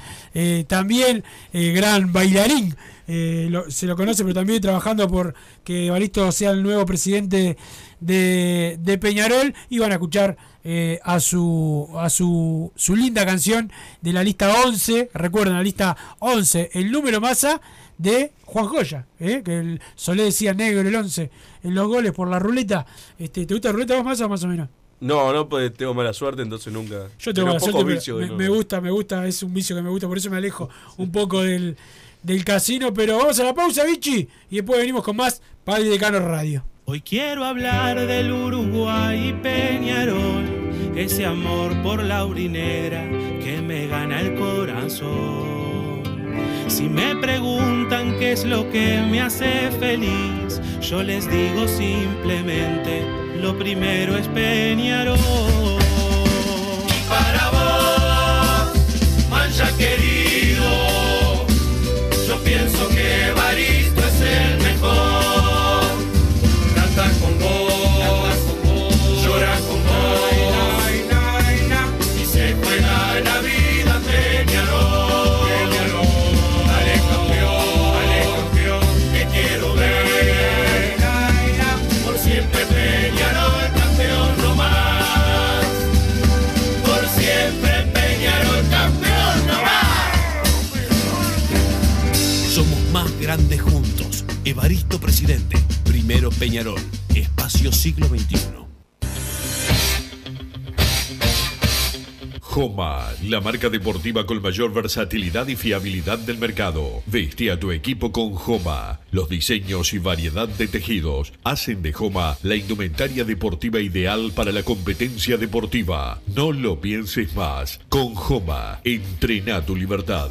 también gran bailarín. se lo conoce, pero también trabajando por que Evaristo sea el nuevo presidente de, de Peñarol. Y van a escuchar eh, a, su, a su, su linda canción de la lista 11. Recuerden, la lista 11, el número masa de Juan Joya, eh, que el Solé decía negro el 11 en los goles por la ruleta. Este, ¿Te gusta la ruleta vos más o más o menos? No, no, pues tengo mala suerte, entonces nunca. Yo tengo Pero la poco suerte, vicio, me, me gusta, me gusta, es un vicio que me gusta, por eso me alejo un poco del, del casino. Pero vamos a la pausa, Vichy, y después venimos con más Padre de Cano Radio. Hoy quiero hablar del Uruguay y Peñarol, ese amor por la urinera que me gana el corazón. Si me preguntan qué es lo que me hace feliz, yo les digo simplemente, lo primero es Peñarol. Y para vos, Peñarol. Espacio Siglo XXI. Joma, la marca deportiva con mayor versatilidad y fiabilidad del mercado. Veste a tu equipo con Joma. Los diseños y variedad de tejidos hacen de Joma la indumentaria deportiva ideal para la competencia deportiva. No lo pienses más. Con Joma, entrena tu libertad.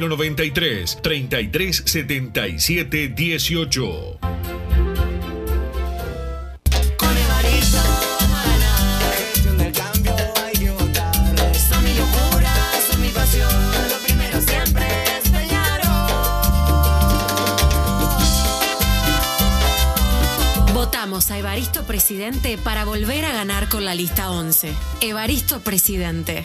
093 3377 18. Gestión del cambio hay que votar. Son mi locura, son mi pasión. Lo primero siempre es Votamos a Evaristo Presidente para volver a ganar con la lista 11. Evaristo Presidente.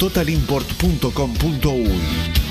www.totalimport.com.uy.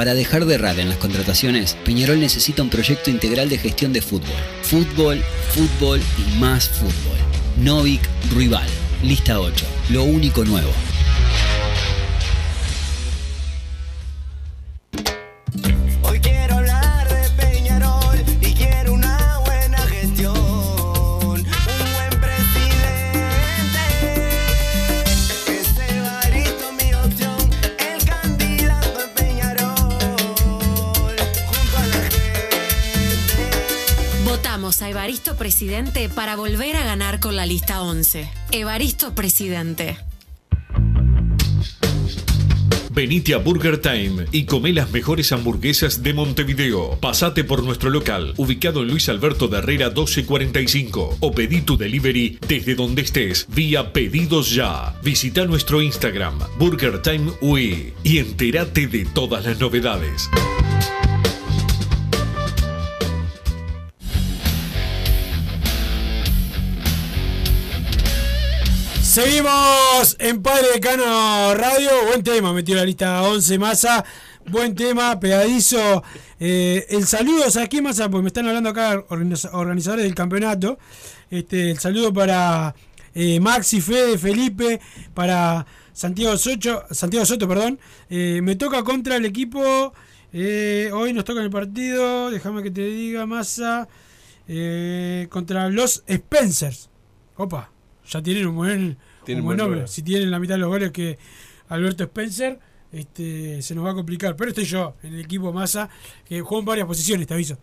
Para dejar de errar en las contrataciones, Peñarol necesita un proyecto integral de gestión de fútbol. Fútbol, fútbol y más fútbol. Novik Rival. Lista 8. Lo único nuevo. A Evaristo Presidente para volver a ganar con la lista 11. Evaristo Presidente. Venite a Burger Time y come las mejores hamburguesas de Montevideo. Pasate por nuestro local, ubicado en Luis Alberto de Herrera 1245, o pedí tu delivery desde donde estés, vía pedidos ya. Visita nuestro Instagram, Burger Time UI, y entérate de todas las novedades. Seguimos en Padre Decano Radio. Buen tema, metió la lista 11 masa. Buen tema, pegadizo. Eh, el saludo, ¿sabes qué masa? Porque me están hablando acá organiz- organizadores del campeonato. Este, el saludo para eh, Maxi, Fede, Felipe, para Santiago Soto, Santiago Soto, perdón. Eh, me toca contra el equipo. hoy nos toca en el partido. Déjame que te diga, masa. contra los Spencers. Opa, ya tienen un buen, Tienen un buen nombre. Si tienen la mitad de los goles que Alberto Spencer, este, se nos va a complicar. Pero estoy yo, en el equipo masa, que juego en varias posiciones, te aviso.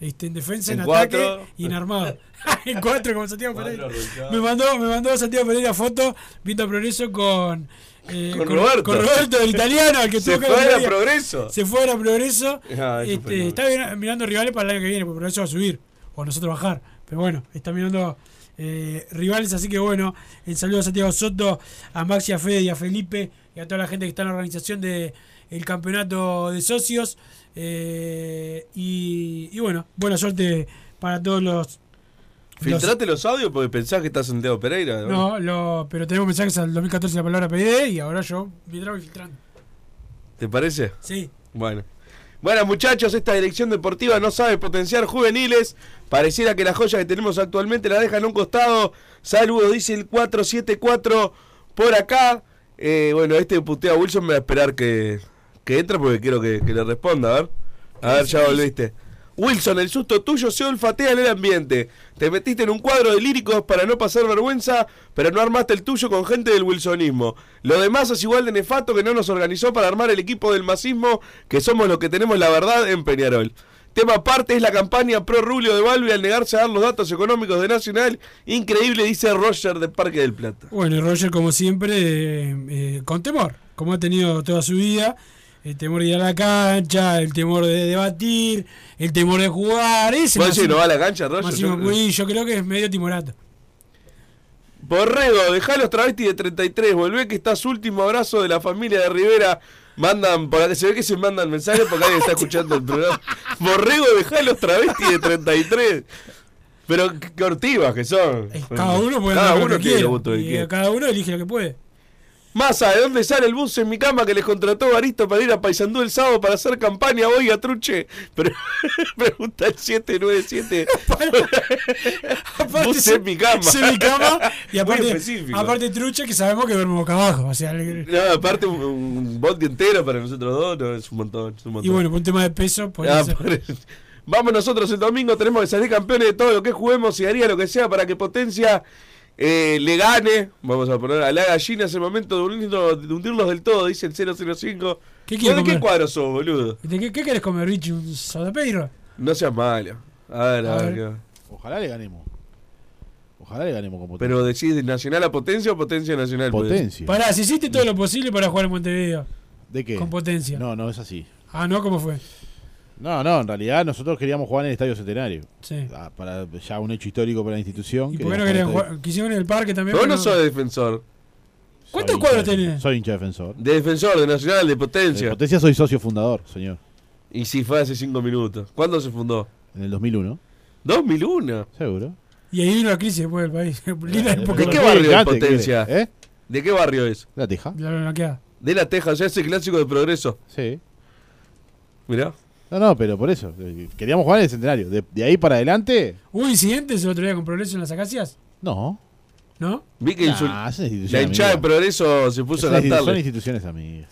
Este, en defensa, en, En ataque y en armado. en cuatro, como Santiago Pereira. Me mandó, me mandó Santiago Pereira foto viendo a Progreso con, eh, Con Roberto. con Roberto, el italiano, al que Se fue a. Progreso. Se fue a Progreso. Ah, Este, está mir- mirando rivales para el año que viene, porque Progreso va a subir. O nosotros bajar. Pero bueno, está mirando eh, rivales, así que bueno, el saludo a Santiago Soto, a Maxi, a Fede y a Felipe y a toda la gente que está en la organización de el campeonato de socios. Eh, y, y bueno, buena suerte para todos los. Filtrate los audios porque pensás que está Santiago Pereira. No, lo, pero tenemos mensajes al 2014 la palabra PD y ahora yo mientras voy filtrando. ¿Te parece? Sí. Bueno. Bueno, muchachos, esta dirección deportiva no sabe potenciar juveniles. Pareciera que la joya que tenemos actualmente la dejan a un costado. Saludos, dice el 474 por acá. Eh, bueno, este puteo a Wilson me va a esperar que, que entre porque quiero que, que le responda. A ver, a ver, ya volviste. Wilson, el susto tuyo se olfatea en el ambiente. Te metiste en un cuadro de líricos para no pasar vergüenza, pero no armaste el tuyo con gente del wilsonismo. Lo demás es igual de nefasto que no nos organizó para armar el equipo del masismo, que somos los que tenemos la verdad en Peñarol. Tema aparte es la campaña pro Rubio de Balbi al negarse a dar los datos económicos de Nacional. Increíble, dice Roger de Parque del Plata. Bueno, y Roger, como siempre, eh, eh, con temor, como ha tenido toda su vida. El temor de ir a la cancha, el temor de debatir, el temor de jugar. Ese ¿Vos decís Máximo- no va a la cancha, Roger? Yo- creo que es medio timorato. Borrego, dejá los travestis de 33, volvé que estás último abrazo de la familia de Rivera. Mandan, por se ve que se mandan mensajes porque alguien está escuchando el programa. Borrego, dejá los travestis de 33. Pero qué qué ortivas que son. Cada uno puede Cada lo uno que que quiere. cada uno elige lo que puede. Masa, ¿de dónde sale el bus en mi cama que les contrató Baristo para ir a Paysandú el sábado para hacer campaña hoy a Truche? Pero, pregunta el 797. bus en mi cama. En mi cama. Y aparte, aparte trucha que sabemos que duerme boca abajo. O sea, No, aparte un, un bondi entero para nosotros dos, no, es un montón. es un y montón. bueno, por un tema de peso, por Ah, eso. por eso. Vamos nosotros el domingo, tenemos que salir campeones de todo lo que juguemos y haría lo que sea para que Potencia eh, le gane. Vamos a poner a la gallina, es el momento de, de hundirlos del todo, dice el 005. ¿Qué ¿Vos quiere ¿De qué comer? cuadro sos, boludo? ¿De qué, qué querés comer, Richie? ¿Un sodapeiro? No seas malo. A ver, a, A ver. ver. qué- Ojalá le ganemos. Ojalá le ganemos con potencia. Pero decís de nacional a potencia o potencia a nacional. pues. Potencia. Pará, si hiciste todo lo posible para jugar en Montevideo. ¿De qué? Con potencia. No, no es así. Ah, ¿no? ¿Cómo fue? No, no, en realidad nosotros queríamos jugar en el Estadio Centenario. Sí. Ah, para ya un hecho histórico para la institución. ¿Y por qué no querían jugar? Quisieron en el parque también. Vos pero no sos defensor. ¿Cuántos Soy cuadros de- tenés? Soy hincha defensor. De defensor, de nacional, de potencia. De potencia soy socio fundador, señor. Y si fue hace cinco minutos. ¿Cuándo se fundó? En el 2001. ¿2001? Seguro. Y ahí vino la crisis después del país. Época. ¿De qué barrio es potencia? ¿Eh? ¿De qué barrio es? La Teja. La blanqueada. De la Teja, o sea, ese clásico de progreso. Sí. Mirá. No, no, pero por eso. eh, Queríamos jugar en el Centenario. De, de ahí para adelante, ¿Hubo incidentes el otro día con progreso en las acacias? no. ¿No? Vi que Nah, institución la hinchada de progreso se puso a Esas Son cantarle. instituciones amigas.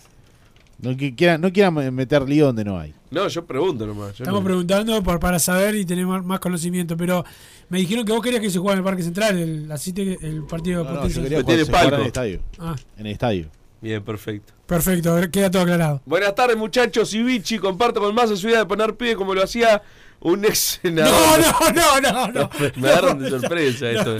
No quieran, no quieran meter lío donde no hay. No, yo pregunto nomás. yo Estamos no- preguntando por, para saber y tener más, conocimiento, pero me dijeron que vos querías que se jugara en el Parque Central, el, así te- el partido de No, no, yo quería jugar, se en el estadio. Ah, En el estadio. Bien, perfecto. perfecto, a ver, queda todo aclarado. Buenas tardes, muchachos. Y Vichy, comparto con más su idea de poner pie como lo hacía un ex senador. No, no, no, no, no. Me agarran de sorpresa esto.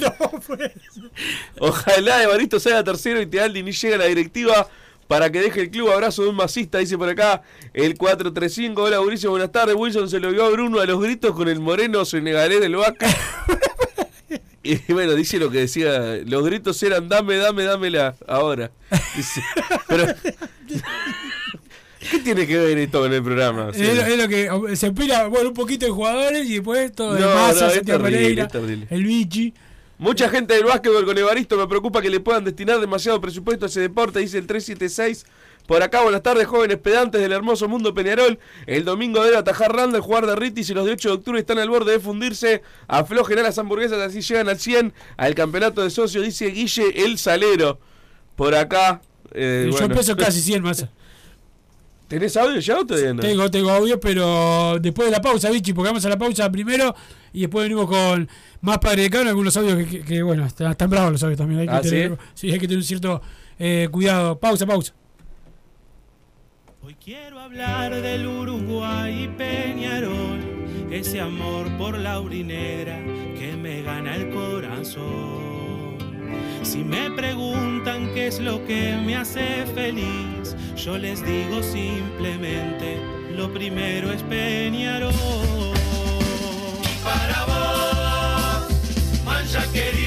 Ojalá Evaristo sea tercero y Tealdi ni llegue a la directiva para que deje el club. Abrazo de un masista, dice por acá el 435. Hola, Mauricio, buenas tardes. Wilson se lo vio a Bruno a los gritos con el moreno senegalés del Vaca. Y bueno, dice lo que decía. Los gritos eran dame, dame, dámela. Ahora. Dice, pero, ¿Qué tiene que ver esto con el programa? Es, lo, es lo que se opina, bueno, un poquito de jugadores y después todo de No, masa, no, Santiago Pereira, el Vichy. Mucha gente del básquetbol con Evaristo me preocupa que le puedan destinar demasiado presupuesto a ese deporte, dice el 376. Por acá, buenas tardes, jóvenes pedantes del hermoso mundo Peñarol. El domingo debe atajar Randa, jugar de Ritis y los de 8 de octubre están al borde de fundirse. Aflojen a las hamburguesas, así llegan al 100 al campeonato de socios, dice Guille el Salero. Por acá. eh, Yo bueno. peso casi 100 más. ¿Tenés audio ya o todavía no? Tengo, tengo audio, pero después de la pausa, Vichy, porque vamos a la pausa primero y después venimos con más Padre de Cano, algunos audios que, que- que, bueno, están, están bravos los audios también. Hay que, ¿Ah, tener, sí, hay que tener un cierto eh, cuidado. Pausa, pausa. Hoy quiero hablar del Uruguay y Peñarol, ese amor por la urinera que me gana el corazón. Si me preguntan qué es lo que me hace feliz, yo les digo simplemente, lo primero es Peñarol. Y para vos, mancha querido,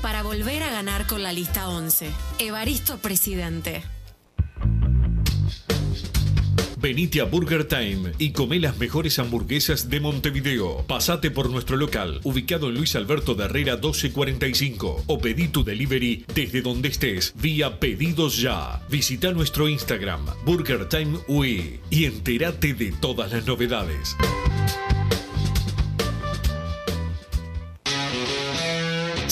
Para volver a ganar con la lista 11. Evaristo Presidente. Venite a Burger Time y come las mejores hamburguesas de Montevideo. Pasate por nuestro local, ubicado en Luis Alberto de Herrera 1245. O pedí tu delivery desde donde estés, vía Pedidos Ya. Visita nuestro Instagram, Burger Time UI, y entérate de todas las novedades.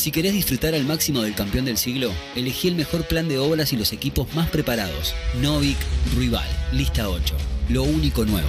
Si querés disfrutar al máximo del campeón del siglo, elegí el mejor plan de obras y los equipos más preparados. Novik Rival, lista 8. Lo único nuevo.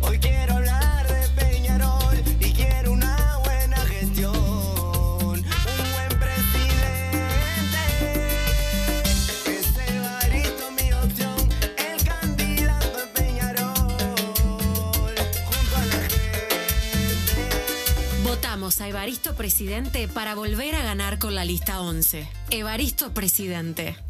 Hoy quiero hablar de Peñarol y quiero una buena gestión, un buen presidente. Es Evaristo mi opción, el candidato en Peñarol, junto a la Votamos a Evaristo Presidente para volver a ganar con la lista 11. Evaristo Presidente.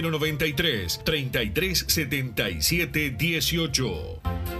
093 3377 18.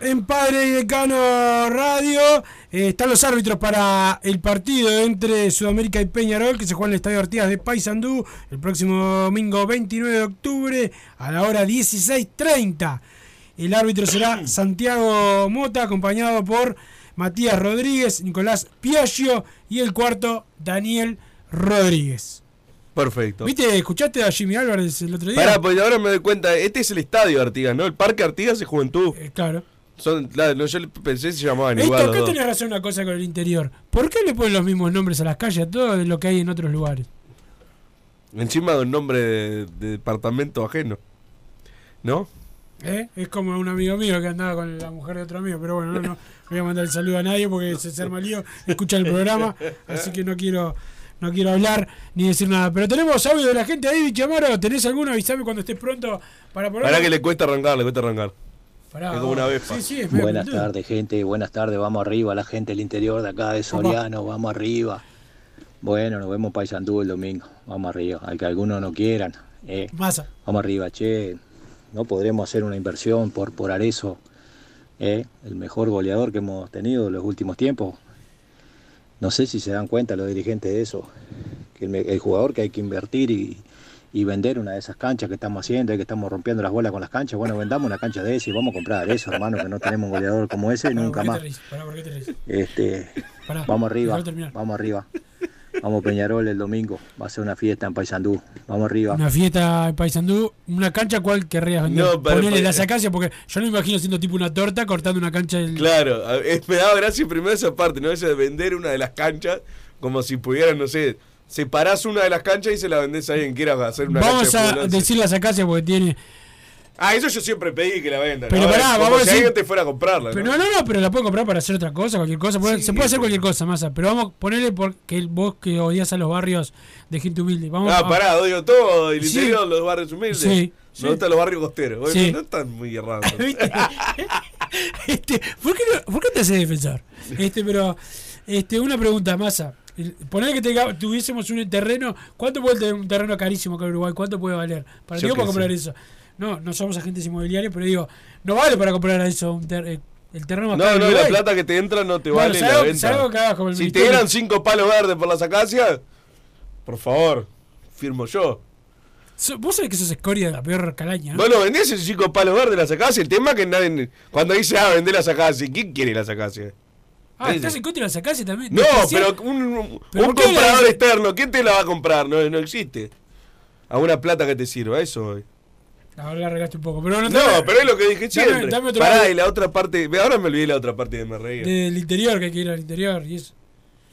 En Padre y Decano Radio. Eh, están los árbitros para el partido entre Sudamérica y Peñarol que se juega en el Estadio Artigas de Paysandú el próximo domingo 29 de octubre a la hora 16.30. El árbitro será Santiago Mota acompañado por Matías Rodríguez, Nicolás Piaggio y el cuarto Daniel Rodríguez. Perfecto. ¿Viste? ¿Escuchaste a Jimmy Álvarez el otro día? Pará, pues ahora me doy cuenta, este es el estadio Artigas, ¿no? El Parque Artigas es Juventud. claro. Son, claro, no, yo pensé que se llamaban Esto, igual los acá tenés razón una cosa con el interior. ¿Por qué le ponen los mismos nombres a las calles a todo lo que hay en otros lugares? Encima de un nombre de, de departamento ajeno. ¿No? ¿Eh? Es como un amigo mío que andaba con la mujer de otro amigo, pero bueno, no, no voy a mandar el saludo a nadie porque se se arma lío, escucha el programa, así que no quiero no quiero hablar ni decir nada. Pero tenemos audio de la gente ahí, Bichamaro, ¿tenés alguno? Avísame cuando estés pronto para poner. Pará que le cuesta arrancar, le cuesta arrancar. Pará, es como una. Sí, sí, medio Buenas tardes, gente. Buenas tardes. Vamos arriba, la gente del interior de acá de Soriano. Vamos arriba. Bueno, nos vemos en Paysandú el domingo. Vamos arriba. Al que algunos no quieran. eh. Masa. Vamos arriba, che. No podremos hacer una inversión por, por Arezo. eh, El mejor goleador que hemos tenido en los últimos tiempos. No sé si se dan cuenta los dirigentes de eso. Que el, jugador que hay que invertir y, y vender una de esas canchas que estamos haciendo, que estamos rompiendo las bolas con las canchas. Bueno, vendamos una cancha de ese y vamos a comprar eso, hermano, que no tenemos un goleador como ese nunca ¿por qué más. Este, vamos arriba, vamos arriba. Vamos Peñarol el domingo. Va a ser una fiesta en Paysandú. Vamos arriba. Una fiesta en Paysandú, una cancha, ¿cuál querrías vender? No, para- Ponele para- la sacacia, porque yo no me imagino siendo tipo una torta cortando una cancha del... Claro, a- es- me daba gracia primero esa parte, ¿no? Esa de vender una de las canchas, como si pudieran, no sé, separás una de las canchas y se la vendés a alguien que quiera hacer una Vamos cancha a decir la sacacia porque tiene... Ah, eso yo siempre pedí que la vendan. Pero ¿no? pará, Como vamos a si decir- alguien te fuera a comprarla. Pero ¿no? no, no, pero la pueden comprar para hacer otra cosa, cualquier cosa. puede- Sí, se puede hacer cualquier cosa, Masa. Pero vamos, ponerle porque vos que odias a los barrios de gente humilde. Vamos Ah, a- pará, odio todo, el Sí. interior, los barrios humildes. Sí, sí. Me gustan los barrios costeros. Sí. No están muy errados. este, ¿por, qué no- ¿Por qué te haces defensor? Este, pero, este, una pregunta, Masa. Poner que tenga- tuviésemos un terreno, ¿cuánto puede tener un terreno carísimo acá en Uruguay? ¿Cuánto puede valer? Para, para comprar eso. No, no somos agentes inmobiliarios, pero digo, no vale para comprar eso un ter- eh, el terreno más No, no, la plata que te entra no te Bueno, vale la venta. como el si te dieran cinco palos verdes por las acacias, por favor, firmo yo. Vos sabés que sos escoria de la peor calaña, ¿no? Bueno, vendés esos cinco palos verdes las acacias. El tema es que nadie. Cuando dice, ah, vendé las acacias, ¿quién quiere las acacias? ah, ¿estás en contra de la sacacia también? No, pero un, ¿Pero un comprador externo, ¿quién te la va a comprar? No, no existe. A una plata que te sirva, eso. Ahora la regaste un poco, pero no, No, pero es lo que dije siempre. dame Pará, y la otra parte. Ahora me olvidé la otra parte de me reía. Del interior, que hay que ir al interior y eso.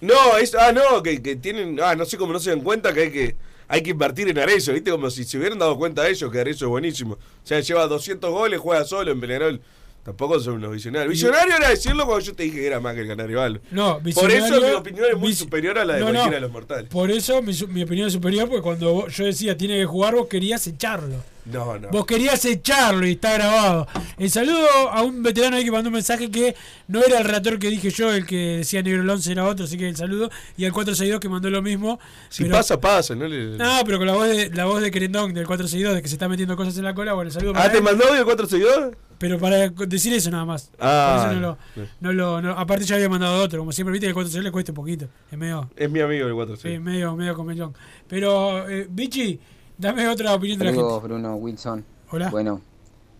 No, es, ah, no, que, que tienen, ah, no sé cómo no se dan cuenta que hay que hay que invertir en Arezzo, ¿viste? Como si se hubieran dado cuenta de ellos que Arezzo es buenísimo. O sea, lleva 200 goles, juega solo en Peñarol. Tampoco son unos visionarios. Visionario era decirlo cuando yo te dije que era más que el Canario Alba. No, Por visionario- eso mi opinión es muy vis- superior a la de No, no. cualquiera de los mortales. Por eso mi, mi opinión es superior, porque cuando vos- yo decía tiene que jugar, vos querías echarlo. No, no. Vos querías echarlo y está grabado. El saludo a un veterano ahí que mandó un mensaje que no era el relator que dije yo, el que decía Negro el 11 era otro, así que el saludo. Y al 462 que mandó lo mismo. Si pero- pasa, pasa, ¿no? Le- No, pero con la voz de la voz de Querendón del 462 de que se está metiendo cosas en la cola, bueno, el saludo Ah, para ¿te él. mandó audio 462? Pero para decir eso nada más. Ah, Por eso no lo, no lo- no- aparte ya había mandado otro, como siempre viste que el 462 le cuesta un poquito. Es medio, Es mi amigo el sí, 462. medio, medio comellón. Pero, eh, Bichi, dame otra opinión de la gente. Bruno Wilson. Hola. Bueno,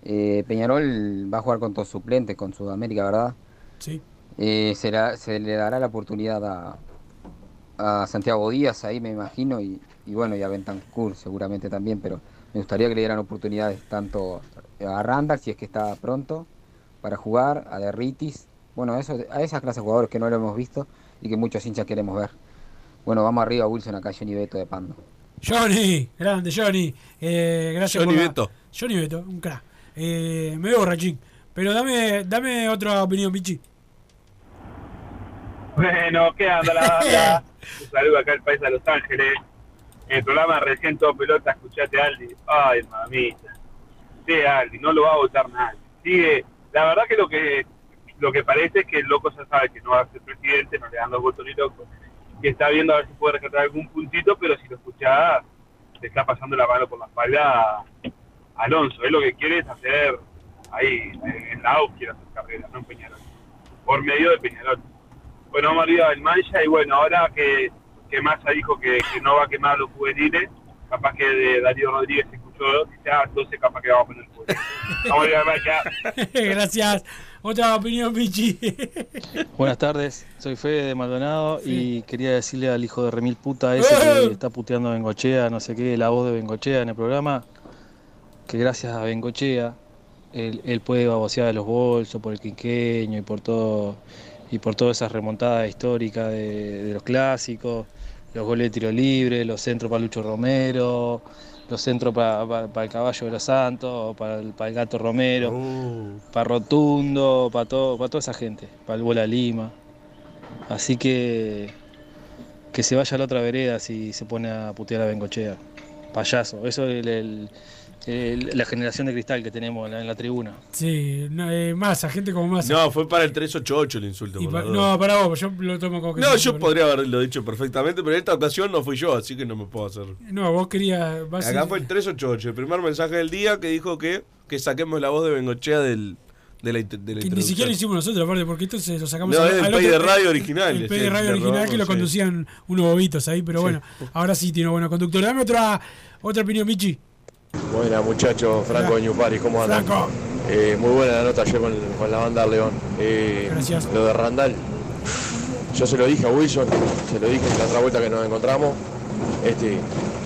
eh, Peñarol va a jugar con todos suplentes, con Sudamérica, ¿verdad? Sí. Eh, será- se le dará la oportunidad a, a Santiago Díaz ahí, me imagino, y, y bueno, y a Bentancur seguramente también, pero me gustaría que le dieran oportunidades tanto a Randall, si es que está pronto, para jugar, a Derritis, bueno, eso, a esa clase de jugadores que no lo hemos visto y que muchos hinchas queremos ver. Bueno, vamos arriba, Wilson, acá Johnny Beto de Pando. Johnny, grande Johnny. Eh, gracias Johnny por la- Beto. Johnny Beto, un crack. Eh, me veo borrachín. Pero dame, dame otra opinión, Bichi. Bueno, ¿qué anda la banda? Un saludo acá al país de Los Ángeles. En el programa recién todo pelota, escuchate a Aldi. Ay, mamita. Aldi, no lo va a votar nadie. Sigue. La verdad que lo que lo que parece es que el loco ya sabe que no va a ser presidente, no le dan los votos ni loco. Que está viendo a ver si puede rescatar algún puntito, pero si lo escuchás, le está pasando la mano por la espalda a Alonso. Él lo que quiere es hacer ahí, en la AUF quiere hacer carrera, no en Peñarol. Por medio de Peñarol. Bueno, vamos arriba del Mancha y bueno, ahora que, que Massa dijo que, que no va a quemar a los juveniles, capaz que de Darío Rodríguez se capaz que vamos a poner. Vamos. Gracias. Otra opinión, Bichi. Buenas tardes, soy Fede de Maldonado y quería decirle al hijo de Remil puta ese ¡Eh! que está puteando a Bengochea, no sé qué, la voz de Bengochea en el programa, que gracias a Bengochea él, él puede babosear de los bolsos por el quinqueño y por todo y por todas esas remontadas históricas de, de los clásicos, los goles de tiro libre, los centros para Lucho Romero, los centros para, el caballo de los Santos, para el, para el gato Romero, para Rotundo, para todo, para toda esa gente, para el Bola Lima. Así que que se vaya a la otra vereda si se pone a putear a Bengochea. Payaso, eso es el- el- el- la generación de cristal que tenemos en la, en la tribuna. Sí, no, eh, masa, gente como masa. No, fue para el 388 el insulto. Pa- no, para vos, yo lo tomo como que. No, yo podría haberlo dicho perfectamente, pero en esta ocasión no fui yo, así que no me puedo hacer. No, vos querías. a- Acá fue el 388, el primer mensaje del día que dijo que, que saquemos la voz de Bengochea del, de la, int- de la Que ni siquiera lo hicimos nosotros, aparte, porque esto se lo sacamos No, al- del al pay otro- de radio original, El pay de radio original robamos, que lo sí. conducían unos bobitos ahí, pero Sí. bueno, ahora sí tiene buenos conductores. Dame otra, otra opinión, Michi. Buena muchachos, Franco de Ñupari, ¿cómo andan? Franco. Eh, muy buena la nota ayer con, con la banda León. Eh, Gracias. Lo de Randall, Yo se lo dije a Wilson, se lo dije en la otra vuelta que nos encontramos. Este,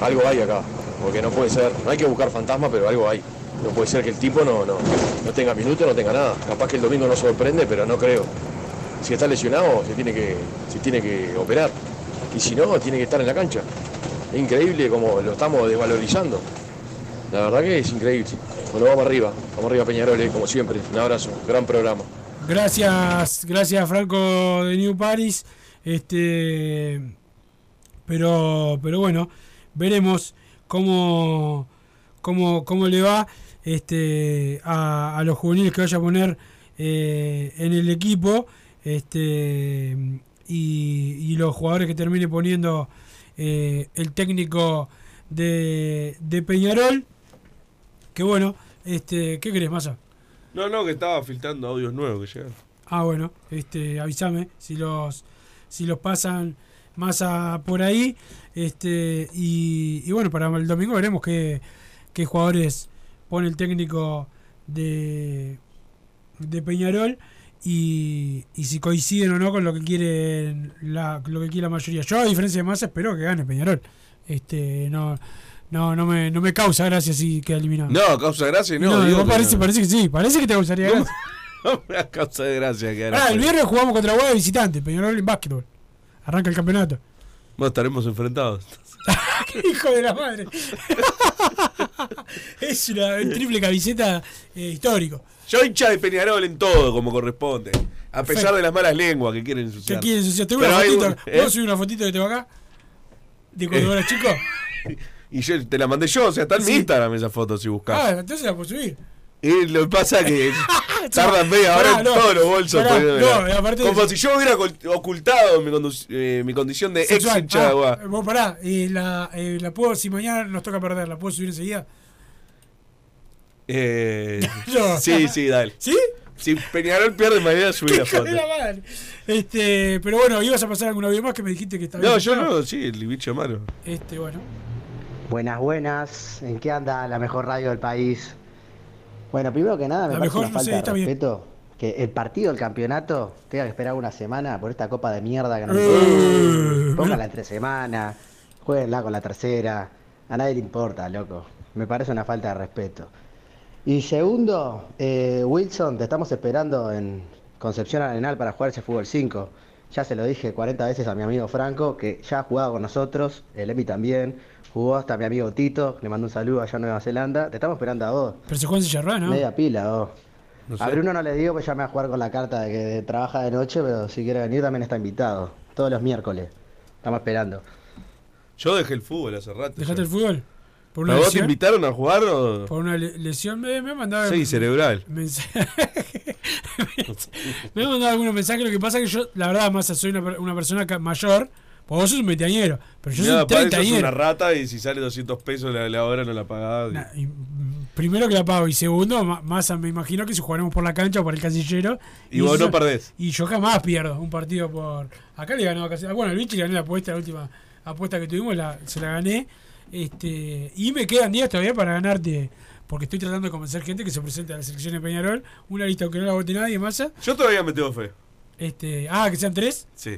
algo hay acá, porque no puede ser, no hay que buscar fantasmas, pero algo hay. No puede ser que el tipo no, no, no tenga minutos, no tenga nada. Capaz que el domingo no sorprende, pero no creo. Si está lesionado, se tiene que, se tiene que operar. Y si no, tiene que estar en la cancha. Es increíble como lo estamos desvalorizando. La verdad que es increíble. Bueno, vamos arriba, vamos arriba Peñarol, eh, como siempre. Un abrazo, gran programa. Gracias, gracias Franco de New Paris. Este, pero, pero bueno, veremos cómo, cómo, cómo le va este, a, a los juveniles que vaya a poner eh, en el equipo. Este, y, y los jugadores que termine poniendo eh, el técnico de, de Peñarol. Que bueno, este, ¿qué crees, Massa? No, no, que estaba filtrando audios nuevos que llegan. Ah, bueno, este, avísame si los, si los pasan más a, por ahí. Este, y, y bueno, para el domingo veremos qué, qué jugadores pone el técnico de, de Peñarol y, y si coinciden o no con lo que quiere la, lo que quiere la mayoría. Yo, a diferencia de Massa, espero que gane Peñarol. Este, no, no, no me, no me causa gracia si queda eliminado. No, causa gracia, no. No, digo que parece, no. parece que sí, parece que te causaría gracia. No me da causa de gracia que Ah, el viernes jugamos contra Guada de visitante, Peñarol en básquetbol. Arranca el campeonato. No estaremos enfrentados. Hijo de la madre. es una triple camiseta eh, histórico. Yo hincha de Peñarol en todo, como corresponde. A pesar Perfecto. de las malas lenguas que quieren ¿Qué ensuciar. quieres ensuciar? Tengo Pero una fotito. un- ¿Puedo ¿eh? subir una fotito que tengo acá? ¿De cuando Eh. era chico? Y yo te la mandé yo, o sea, está en Sí. mi Instagram esa foto si buscas. Ah, entonces la puedo subir. Y lo que pasa que tardan media hora en no. todos los bolsos. Poniéndola. no, Como si yo hubiera ocult- ocultado mi, eh, mi condición de ex Sexual. hincha de Ah, Aguada. vos pará, y la, eh, la puedo, si mañana nos toca perder, ¿la puedo subir enseguida? Eh, No. Sí, sí, dale. ¿Sí? Si Peñarol pierde mañana, subí la foto. madre. Este, pero bueno, ibas a pasar algún audio más que me dijiste que estaba No, yo no, sí, el bicho malo. Este, bueno. Buenas, buenas. ¿En qué anda la mejor radio del país? Bueno, primero que nada, me La parece mejor, una falta de bien. respeto que el partido del campeonato tenga que esperar una semana por esta copa de mierda que no Eh, Póngala entre semana, jueguenla con la tercera. A nadie le importa, loco. Me parece una falta de respeto. Y segundo, eh, Wilson, te estamos esperando en Concepción Arenal para jugar ese fútbol 5. Ya se lo dije 40 veces a mi amigo Franco, que ya ha jugado con nosotros, el Emi también, jugó hasta mi amigo Tito, le mando un saludo allá en Nueva Zelanda. Te estamos esperando a vos. Pero se juega en ¿no? Media pila, vos. No sé. A Bruno no le digo, pues ya me va a jugar con la carta de que trabaja de noche, pero si quiere venir también está invitado. Todos los miércoles. Estamos esperando. Yo dejé el fútbol hace rato. ¿Dejaste el fútbol? ¿Por ¿Pero una vos te invitaron a jugar o...? Por una le- lesión me, me mandaba. Sí, cerebral. mensaje- me han mandado algunos mensajes. Lo que pasa es que yo, la verdad, más soy una, per- una persona mayor. Pues vos sos un veinteañero. Pero yo soy Nada, un sos una treintañero. rata y si sale 200 pesos la, la hora no la pagás. Nah, y, mm, Primero que la pago. Y segundo, ma- más me imagino que si jugaremos por la cancha o por el casillero. Y vos no perdés. Y yo jamás pierdo un partido por. Acá le ganaba casi. ah, Bueno, el bicho le gané la apuesta, la última apuesta que tuvimos, la, se la gané. Este, y me quedan días todavía para ganarte. Porque estoy tratando de convencer gente que se presente a la selección de Peñarol. Una lista aunque no la vote nadie, masa. Yo todavía me tengo fe. Este, ah, que sean tres. Sí.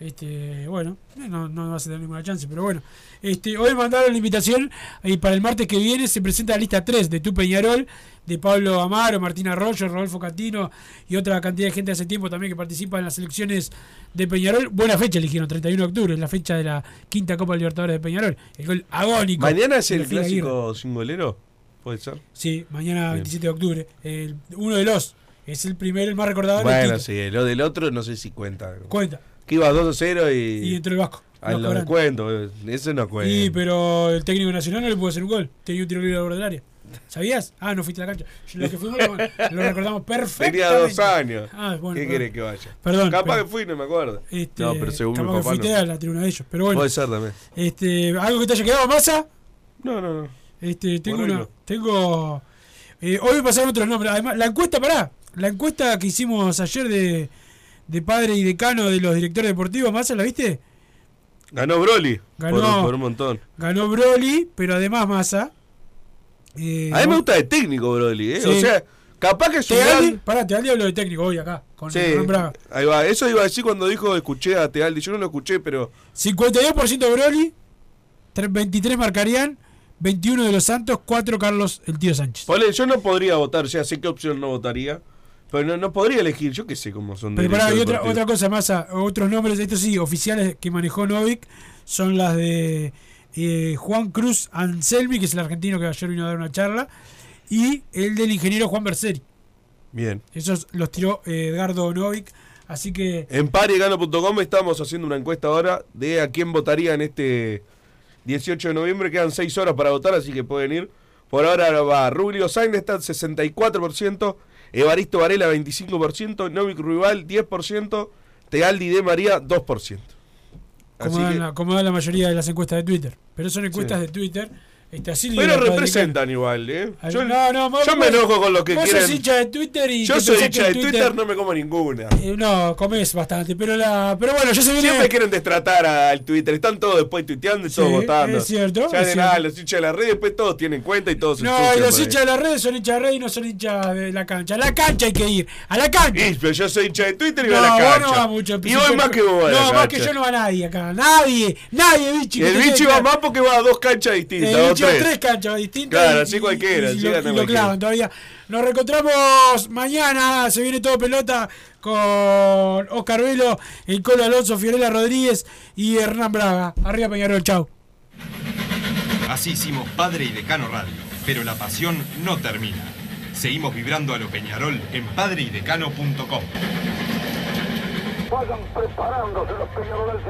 Este, bueno, no, no vas a tener ninguna chance, pero bueno. Este, hoy mandaron la invitación y para el martes que viene se presenta la lista 3 de Tu Peñarol, de Pablo Amaro, Martín Arroyo, Rodolfo Catino y otra cantidad de gente hace tiempo también que participa en las elecciones de Peñarol. Buena fecha eligieron, 31 de octubre, es la fecha de la quinta Copa Libertadores de Peñarol. El gol agónico. ¿Mañana es el clásico singolero? ¿Puede ser? Sí, mañana Bien. 27 de octubre. El- uno de los. Es el primero, el más recordado. Bueno, sí, lo del otro no sé si cuenta. Cuenta. Que iba 2 a 0 y. Y entró el Vasco. A Vasco lo descuento, eso no cuenta. Sí, pero el técnico nacional no le pudo hacer un gol. Tenía un tiro libre de del área. ¿Sabías? Ah, no fuiste a la cancha. Los que fuimos lo, lo recordamos perfectamente. Tenía dos años. Ah, bueno, ¿Qué querés que vaya? Perdón, Capaz pero- que fui, no me acuerdo. Este, no, pero según mi capaz que papá. fuiste no. a la tribuna de ellos. Pero bueno. Puede ser también. Este, ¿Algo que te haya quedado, Massa? No, no, no. Este, tengo Por una. no. Tengo. eh, hoy me pasaron otros nombres. Además, la encuesta, pará. La encuesta que hicimos ayer de, de padre y decano de los directores deportivos, Massa, ¿la viste? Ganó Broly. Ganó- Por, por un montón. Ganó Broly, pero además Massa. eh, A mí me gusta de técnico Broly, ¿eh? Sí. O sea, Capaz que es un Tealdi, gran- pará, Tealdi habló de técnico hoy acá, con Sí, ahí va. Eso iba a decir cuando dijo escuché a Tealdi. Yo no lo escuché, pero 52% Broly, tre- 23 Marcarían, 21 de los Santos, 4 Carlos el tío Sánchez. Ponle, yo no podría votar, o sea, sé qué opción no votaría. Pero no, no podría elegir, yo qué sé cómo son. Pero pará, hay otra, otra cosa más, ah, otros nombres, estos sí, oficiales que manejó Novik, son las de eh, Juan Cruz Anselmi, que es el argentino que ayer vino a dar una charla, y el del ingeniero Juan Berseri. Bien. Esos los tiró eh, Edgardo Novik, así que En parigano.com estamos haciendo una encuesta ahora de a quién votaría en este 18 de noviembre. Quedan 6 horas para votar, así que pueden ir. Por ahora va Rubio Sainz está al 64%, Evaristo Varela 25%, Novik Ruibal 10%, Tealdi de María 2%. como Así dan, que- la, como dan la mayoría de las encuestas de Twitter. Pero son encuestas de Twitter. Este, así pero representan igual, ¿eh? Yo, no, no, vos- yo me enojo con lo que vos quieren. sos hincha de Twitter y yo soy hincha de Twitter, no me como ninguna. Eh, no, comes bastante, pero la pero bueno, ya se viene Siempre quieren destratar al Twitter. Están todos después tuiteando y todos Sí, votando. es cierto, Ya es de cierto. nada, los hinchas de la red, después todos tienen cuenta y todos No, y los hinchas de las redes son hinchas de redes y no son hinchas de la cancha. A la cancha hay que ir, a la cancha. Y, pero yo soy hincha de Twitter y no, voy a la vos cancha. no vas mucho. y voy más que vos la No, más que yo no va nadie acá. Nadie, nadie, bichi. que el bicho va más porque va a dos canchas distintas. Tres. tres canchas distintas. Claro, y- así cualquiera, Y, lo, y lo clavan todavía. Nos reencontramos mañana. Se viene todo pelota con Oscar Velo, el Colo Alonso, Fiorella Rodríguez y Hernán Braga. Arriba Peñarol, chau. Así hicimos Padre y Decano Radio, pero la pasión no termina. Seguimos vibrando a lo Peñarol en padreidecano.com. Vayan preparándose los peñaroles.